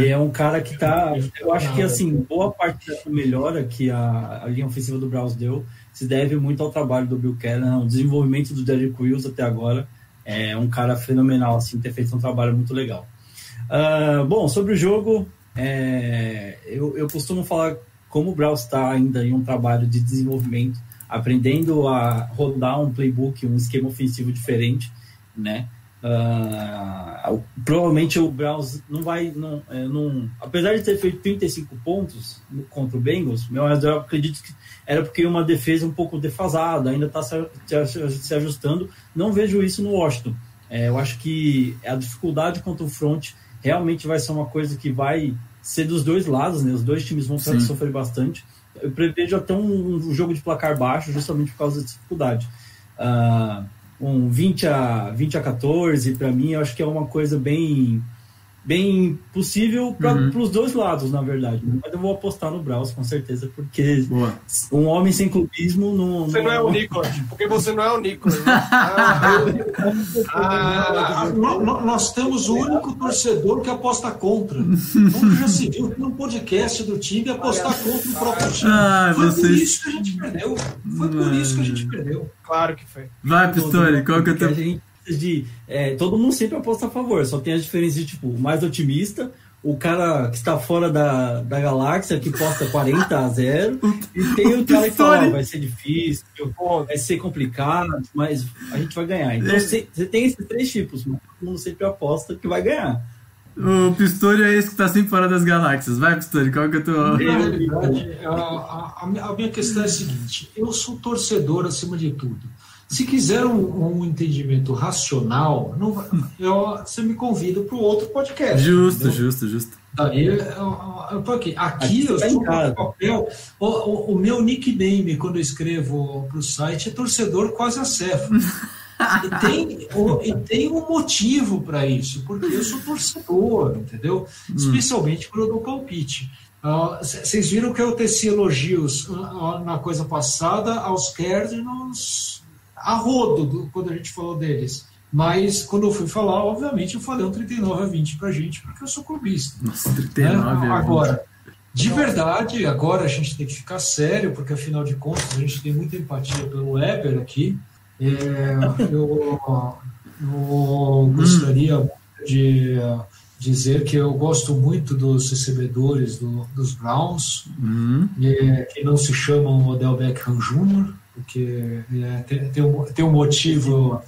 E é um cara que tá. Eu acho que assim, boa parte dessa melhora que a, a linha ofensiva do Browns deu se deve muito ao trabalho do Bill Callahan, o desenvolvimento do Derrick Wills até agora. É um cara fenomenal, assim, ter feito um trabalho muito legal. Ah, bom, sobre o jogo, é, eu, eu costumo falar como o Browns está ainda em um trabalho de desenvolvimento, aprendendo a rodar um playbook, um esquema ofensivo diferente, né? O- provavelmente o Browns não vai. Não, é, não- apesar de ter feito 35 pontos no- contra o Bengals, meu, eu acredito que era porque uma defesa um pouco defasada, ainda está se, se- ajustando. Não vejo isso no Washington. É, eu acho que a dificuldade contra o front realmente vai ser uma coisa que vai ser dos dois lados, né? Os dois times vão Sim. sofrer bastante. Eu prevejo até um, um jogo de placar baixo, justamente por causa da dificuldade. Ah, um 20 a, 20 a 14, para mim, eu acho que é uma coisa bem bem possível para os dois lados, na verdade. Mas eu vou apostar no Browns, com certeza, porque Boa. um homem sem clubismo não. Você não é o Nicolas, porque você não é o Nicolas. Né? Ah, Ah, nó- nós temos o único torcedor que aposta contra. Nunca já se viu num podcast do time apostar contra o próprio time. Ah, Foi por vocês- isso que a gente perdeu. Foi por isso que a gente perdeu. claro que foi. Vai, Pistori, qual que é Porque a gente precisa de. é, todo mundo sempre aposta a favor, só tem as diferenças de tipo, o mais otimista, o cara que está fora da, da galáxia, que posta 40 a 0, e tem o cara que fala. "Ó, vai ser difícil, vai ser complicado, mas a gente vai ganhar. Então É. você você tem esses três tipos, mas todo mundo sempre aposta que vai ganhar. O Pistori é esse que tá sempre fora das galáxias. Vai, Pistori, qual que é o teu. Na realidade, a, a- a minha questão é a seguinte: eu sou torcedor acima de tudo. Se quiser um, um entendimento racional, não vai- eu- você me convida para o outro podcast. Justo, entendeu? justo, justo. Daí, eu, eu, eu aqui. Aqui Aqui eu tá papel. O, o- o meu nickname, quando eu escrevo para o site, é torcedor quase acéfalo. E tem, o- e tem um motivo para isso, porque eu sou torcedor, entendeu? Especialmente quando eu dou palpite. Vocês viram que eu teci elogios ah, ah, na coisa passada aos Cardinals a rodo, do- quando a gente falou deles. Mas quando eu fui falar, obviamente, eu falei um 39 a 20 pra gente, porque eu sou clubista. Nossa, né? 39 é Agora, de verdade, agora a gente tem que ficar sério, porque afinal de contas a gente tem muita empatia pelo Weber aqui. É, eu, eu gostaria muito de dizer que eu gosto muito dos recebedores do- dos Browns, Uhum. é, que não se chamam Odell Beckham Jr., porque é, tem, um, tem um motivo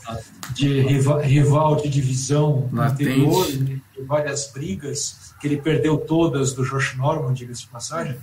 de rival, rival de divisão Latente. anterior, e e várias brigas, que ele perdeu todas do Josh Norman, diga-se de passagem.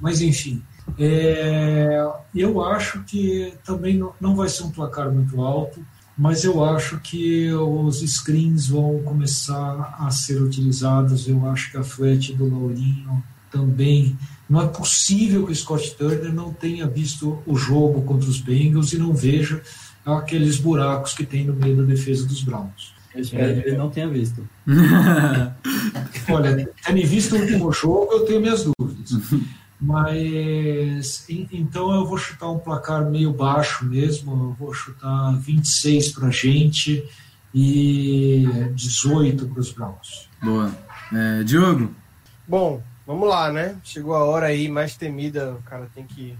Mas, enfim, é, eu acho que também não, não vai ser um placar muito alto, mas eu acho que os screens vão começar a ser utilizados. Eu acho que a flat do Laurinho também. Não é possível que o Scott Turner não tenha visto o jogo contra os Bengals e não veja aqueles buracos que tem no meio da defesa dos Browns. Eu espero que ele não tenha visto. Olha, tendo visto o último jogo, eu tenho minhas dúvidas. Mas en- então eu vou chutar um placar meio baixo mesmo. Eu vou chutar 26 para a gente e 18 para os Browns. Boa. É, Diogo? Bom, vamos lá, né? Chegou a hora aí mais temida, o cara tem que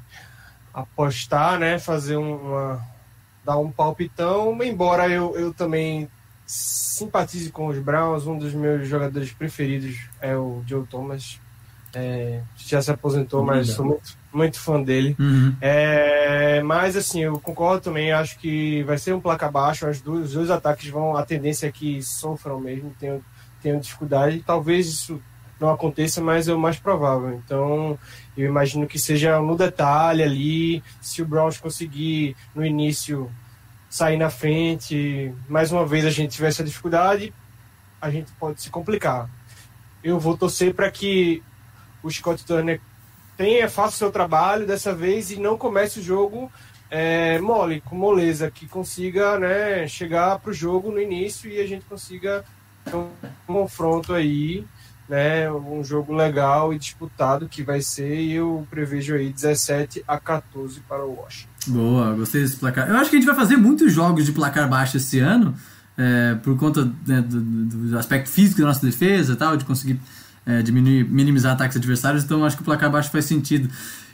apostar, né? Fazer um- uma. dar um palpitão, embora eu, eu também simpatize com os Browns, um dos meus jogadores preferidos é o Joe Thomas. É, já se aposentou, mas sou muito, muito fã dele. Uhum. É, mas assim, eu concordo também, acho que vai ser um placa baixo, as duas, os dois ataques vão, a tendência é que sofram mesmo, tenham, tenham dificuldade, talvez isso não aconteça, mas é o mais provável. Então, eu imagino que seja no detalhe ali, se o Browns conseguir no início sair na frente, mais uma vez a gente tiver essa dificuldade, a gente pode se complicar. Eu vou torcer para que o Scott Turner tenha, faça o seu trabalho dessa vez e não comece o jogo é, mole, com moleza, que consiga né, chegar para o jogo no início e a gente consiga um confronto aí, né, um jogo legal e disputado que vai ser e eu prevejo aí 17 a 14 para o Washington. Boa, gostei desse placar. Eu acho que a gente vai fazer muitos jogos de placar baixo esse ano, é, por conta né, do, do aspecto físico da nossa defesa e tal, de conseguir é, diminuir, minimizar ataques adversários, então acho que o placar baixo faz sentido.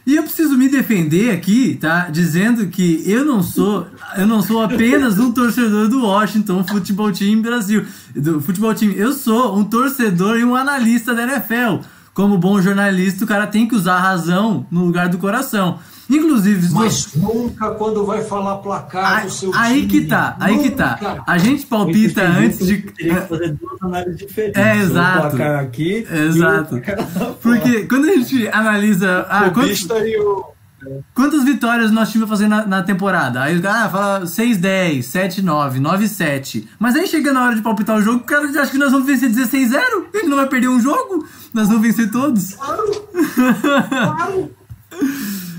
E eu preciso me defender aqui, tá? Dizendo que eu não sou, eu não sou apenas um torcedor do Washington Futebol Team Brasil, do futebol time. Eu sou um torcedor e um analista da NFL. Como bom jornalista, o cara tem que usar a razão no lugar do coração. Inclusive, Mas nunca quando vai falar placar Aí, do seu aí time. que tá, aí que tá. Nunca. A gente palpita antes de. Teria que fazer duas análises diferentes. É, exato. placar aqui Exato. e um placar. Porque quando a gente analisa. Ah, o quantos, o quantas vitórias nosso time vai fazer na, na temporada? Aí o cara ah, fala 6-10, 7-9, 9-7. Mas aí chega na hora de palpitar o jogo, o cara acha que nós vamos vencer 16-0. Ele não vai perder um jogo. Nós vamos vencer todos.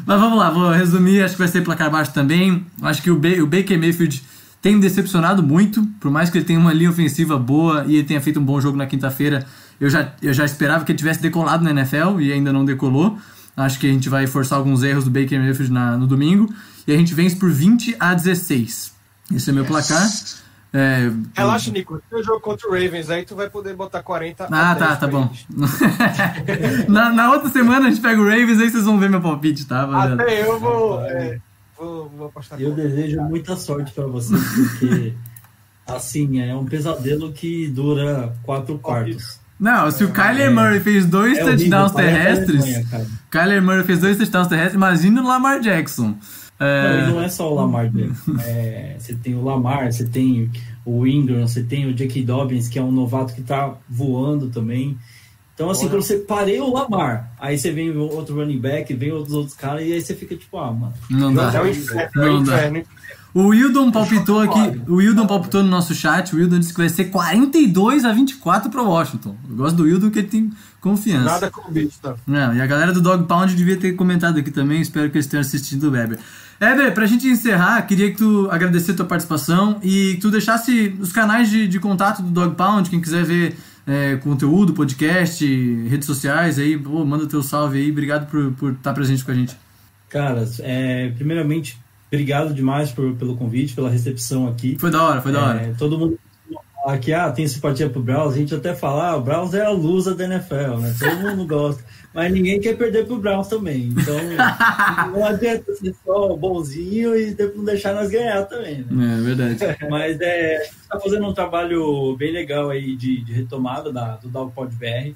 Mas vamos lá, vou resumir. Acho que vai ser placar baixo também. Acho que o, Ba- o Baker Mayfield tem decepcionado muito, por mais que ele tenha uma linha ofensiva boa e ele tenha feito um bom jogo na quinta-feira. Eu já, eu já esperava que ele tivesse decolado na NFL e ainda não decolou. Acho que a gente vai forçar alguns erros do Baker Mayfield na, no domingo. E a gente vence por 20 a 16. Esse é meu placar. É, Relaxa, Nico. Tem jogo contra o Ravens, aí tu vai poder botar 40 Ah, tá, 10 tá bom. na, na outra semana a gente pega o Ravens, aí vocês vão ver meu palpite, tá? rapaziada? Até eu vou, é, vou, vou apostar Eu desejo muita sorte pra vocês, porque assim, é um pesadelo que dura quatro quartos. Não, se o Kyler Murray fez dois É touchdowns terrestres, cara. Kyler Murray fez dois touchdowns terrestres, imagina o Lamar Jackson. Não, É, e não é só o Lamar Jackson. É, você tem o Lamar, você tem o Ingram, você tem o J.K. Dobbins, que é um novato que tá voando também. Então, assim, quando você parei o Lamar, aí você vem outro running back, vem outros outros caras, e aí você fica tipo, ah, mano. não dá. É o inferno, é o Não dá. O Wildon palpitou aqui, o Wildon palpitou no nosso chat, o Wildon disse que vai ser 42 a 24 para Washington. Eu gosto do Wildon que ele tem confiança. Nada com o bicho, tá? Não, e a galera do Dog Pound devia ter comentado aqui também, espero que eles tenham assistido o Weber. Weber, pra gente encerrar, queria que tu agradecer a tua participação e que tu deixasse os canais de, de contato do Dog Pound, quem quiser ver é, conteúdo, podcast, redes sociais aí, pô, manda teu salve aí, obrigado por, por estar presente com a gente. Cara, é, primeiramente, obrigado demais por, pelo convite, pela recepção aqui. Foi da hora, foi da hora. É, todo mundo que ah, tem simpatia pro Browns, a gente até fala, ah, o Browns é a lusa da NFL, né? Todo mundo gosta. Mas ninguém quer perder pro Browns também. Então não adianta ser só bonzinho e não deixar nós ganhar também, né? É verdade. Mas é, a gente está fazendo um trabalho bem legal aí de, de retomada da, do Dogpod BR.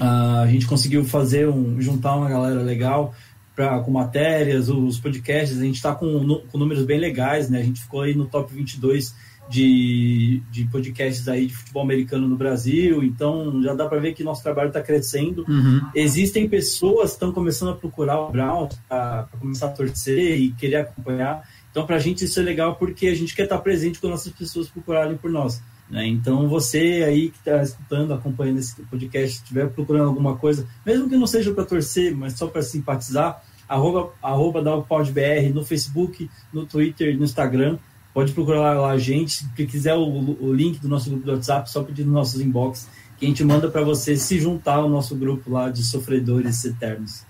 Ah, a gente conseguiu fazer um, juntar uma galera legal pra, com matérias, os podcasts. A gente está com, com números bem legais, né? A gente ficou aí no top 22 de, de podcasts aí de futebol americano no Brasil. Então já dá para ver que nosso trabalho está crescendo. Uhum. Existem pessoas que estão começando a procurar o Browns para começar a torcer e querer acompanhar. Então, para a gente isso é legal porque a gente quer estar presente quando essas pessoas procurarem por nós. né? Então, você aí que está escutando, acompanhando esse podcast, estiver procurando alguma coisa, mesmo que não seja para torcer, mas só para simpatizar, arroba, arroba DogPodBR no Facebook, no Twitter, no Instagram. Pode procurar lá a gente. Se quiser o, o link do nosso grupo do WhatsApp, só pedir nos nossos inbox, que a gente manda para você se juntar ao nosso grupo lá de sofredores eternos.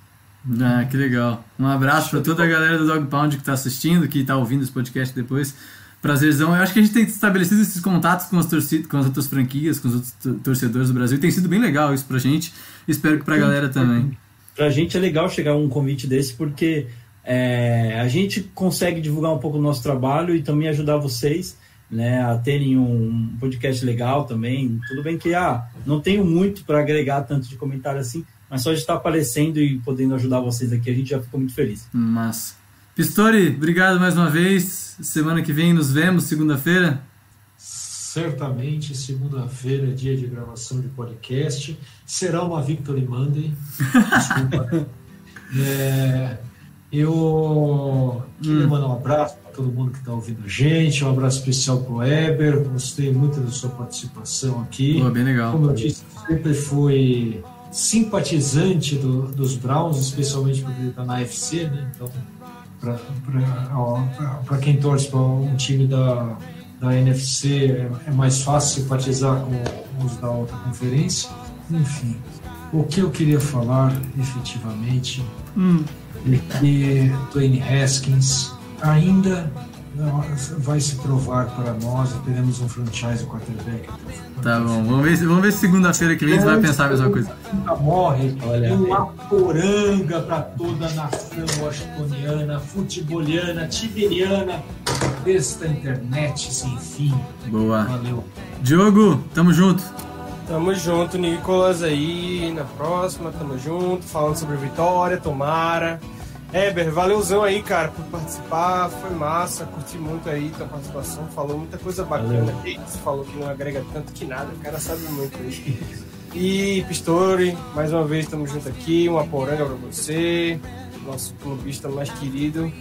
Ah, que legal. Um abraço pra toda a galera do Dog Pound que tá assistindo, que tá ouvindo esse podcast depois. Prazerzão. Eu acho que a gente tem estabelecido esses contatos com as, torcidas, com as outras franquias, com os outros to- torcedores do Brasil. Tem sido bem legal isso pra gente. Espero que pra galera também. Pra gente é legal chegar a um convite desse, porque é, a gente consegue divulgar um pouco o nosso trabalho e também ajudar vocês né, a terem um podcast legal também. Tudo bem que ah, não tenho muito para agregar tanto de comentário assim, mas só de estar aparecendo e podendo ajudar vocês aqui, a gente já ficou muito feliz. Mas. Pistori, obrigado mais uma vez. Semana que vem nos vemos, segunda-feira. Certamente, segunda-feira, dia de gravação de podcast. Será uma Victory Monday. Desculpa. É, eu queria Hum. mandar um abraço para todo mundo que está ouvindo a gente, um abraço especial para o Weber. Gostei muito da sua participação aqui. Pô, bem legal. Como eu disse, sempre fui simpatizante do- dos Browns, especialmente porque ele está na FC, né? Então, para quem torce para um time da, da NFC, é, é mais fácil simpatizar com os da outra conferência. Enfim, o que eu queria falar efetivamente Hum, que Dwayne Haskins ainda vai se provar para nós e teremos um franchise quarterback. tá bom. Vamos ver, se- vamos ver se segunda-feira que vem você vai pensar a mesma coisa. Morre. Olha, uma poranga para toda a nação washingtoniana, futeboliana, tiberiana, desta internet sem fim. Boa. Valeu. Diogo, tamo junto. Tamo junto, Nicolas aí. Na próxima, tamo junto. Falando sobre vitória, tomara. Heber, valeuzão aí, cara, por participar. Foi massa, curti muito aí tua participação. Falou muita coisa bacana. E Você falou que não agrega tanto que nada. O cara sabe muito aí. E Pistori, mais uma vez estamos juntos aqui. Uma poranga pra você, nosso clubista mais querido.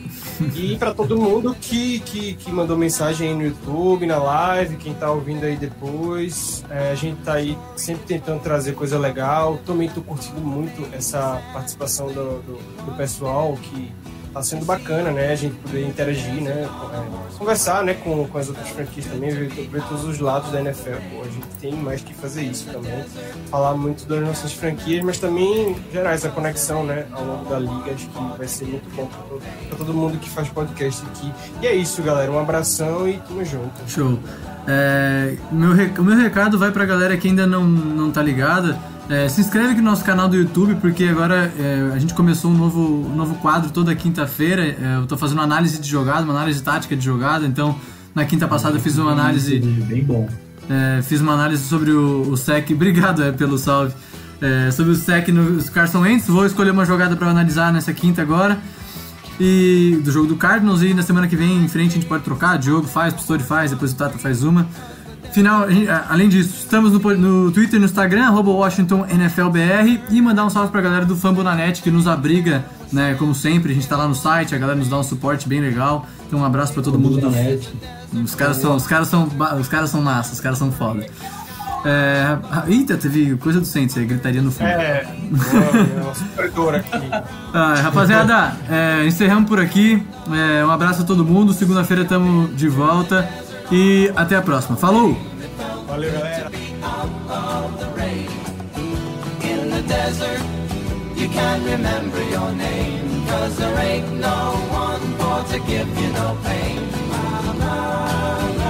E para todo mundo que, que, que mandou mensagem aí no YouTube, na live, quem tá ouvindo aí depois. É, a gente tá aí sempre tentando trazer coisa legal. Também tô curtindo muito essa participação do, do, do pessoal que tá sendo bacana, né? A gente poder interagir, né? Conversar, né? Com, com as outras franquias também, ver, ver todos os lados da NFL. Pô, a gente tem mais que fazer isso também. Falar muito das nossas franquias, mas também gerar essa conexão, né? Ao longo da liga. Acho que vai ser muito bom pra todo, pra todo mundo que faz podcast aqui. E é isso, galera. Um abração e tamo junto. Show. É, meu, meu recado vai pra galera que ainda não, não tá ligada. É, se inscreve aqui no nosso canal do YouTube, porque agora é, a gente começou um novo, um novo quadro toda quinta-feira. É, eu tô fazendo análise de jogada, uma análise tática de jogada. Então, na quinta passada eu fiz uma análise. Bem bom. É, fiz uma análise sobre o, o SEC. Obrigado é, pelo salve. É, sobre o SEC no Carson Wentz. Vou escolher uma jogada para analisar nessa quinta agora. E do jogo do Cardinals. E na semana que vem em frente a gente pode trocar. Diogo faz, Pistori faz, depois o Tata faz uma. Final, a- além disso, estamos no, no Twitter e no Instagram, arroba WashingtonNFLBR, e mandar um salve pra galera do Fambonanet que nos abriga, né? Como sempre, a gente tá lá no site, a galera nos dá um suporte bem legal. Então um abraço pra todo mundo da do net. os caras são, os caras são, os caras são massa, os caras são foda. É, eita, teve coisa do Saints aí, gritaria no fundo. É, supervisor aqui. Ah, rapaziada, é, encerramos por aqui. É, um abraço a todo mundo. Segunda-feira estamos de volta. E até a próxima. Falou! Valeu, galera. in the desert. You can't remember your name, cause there ain't no one for to give you no pain. La, la, la.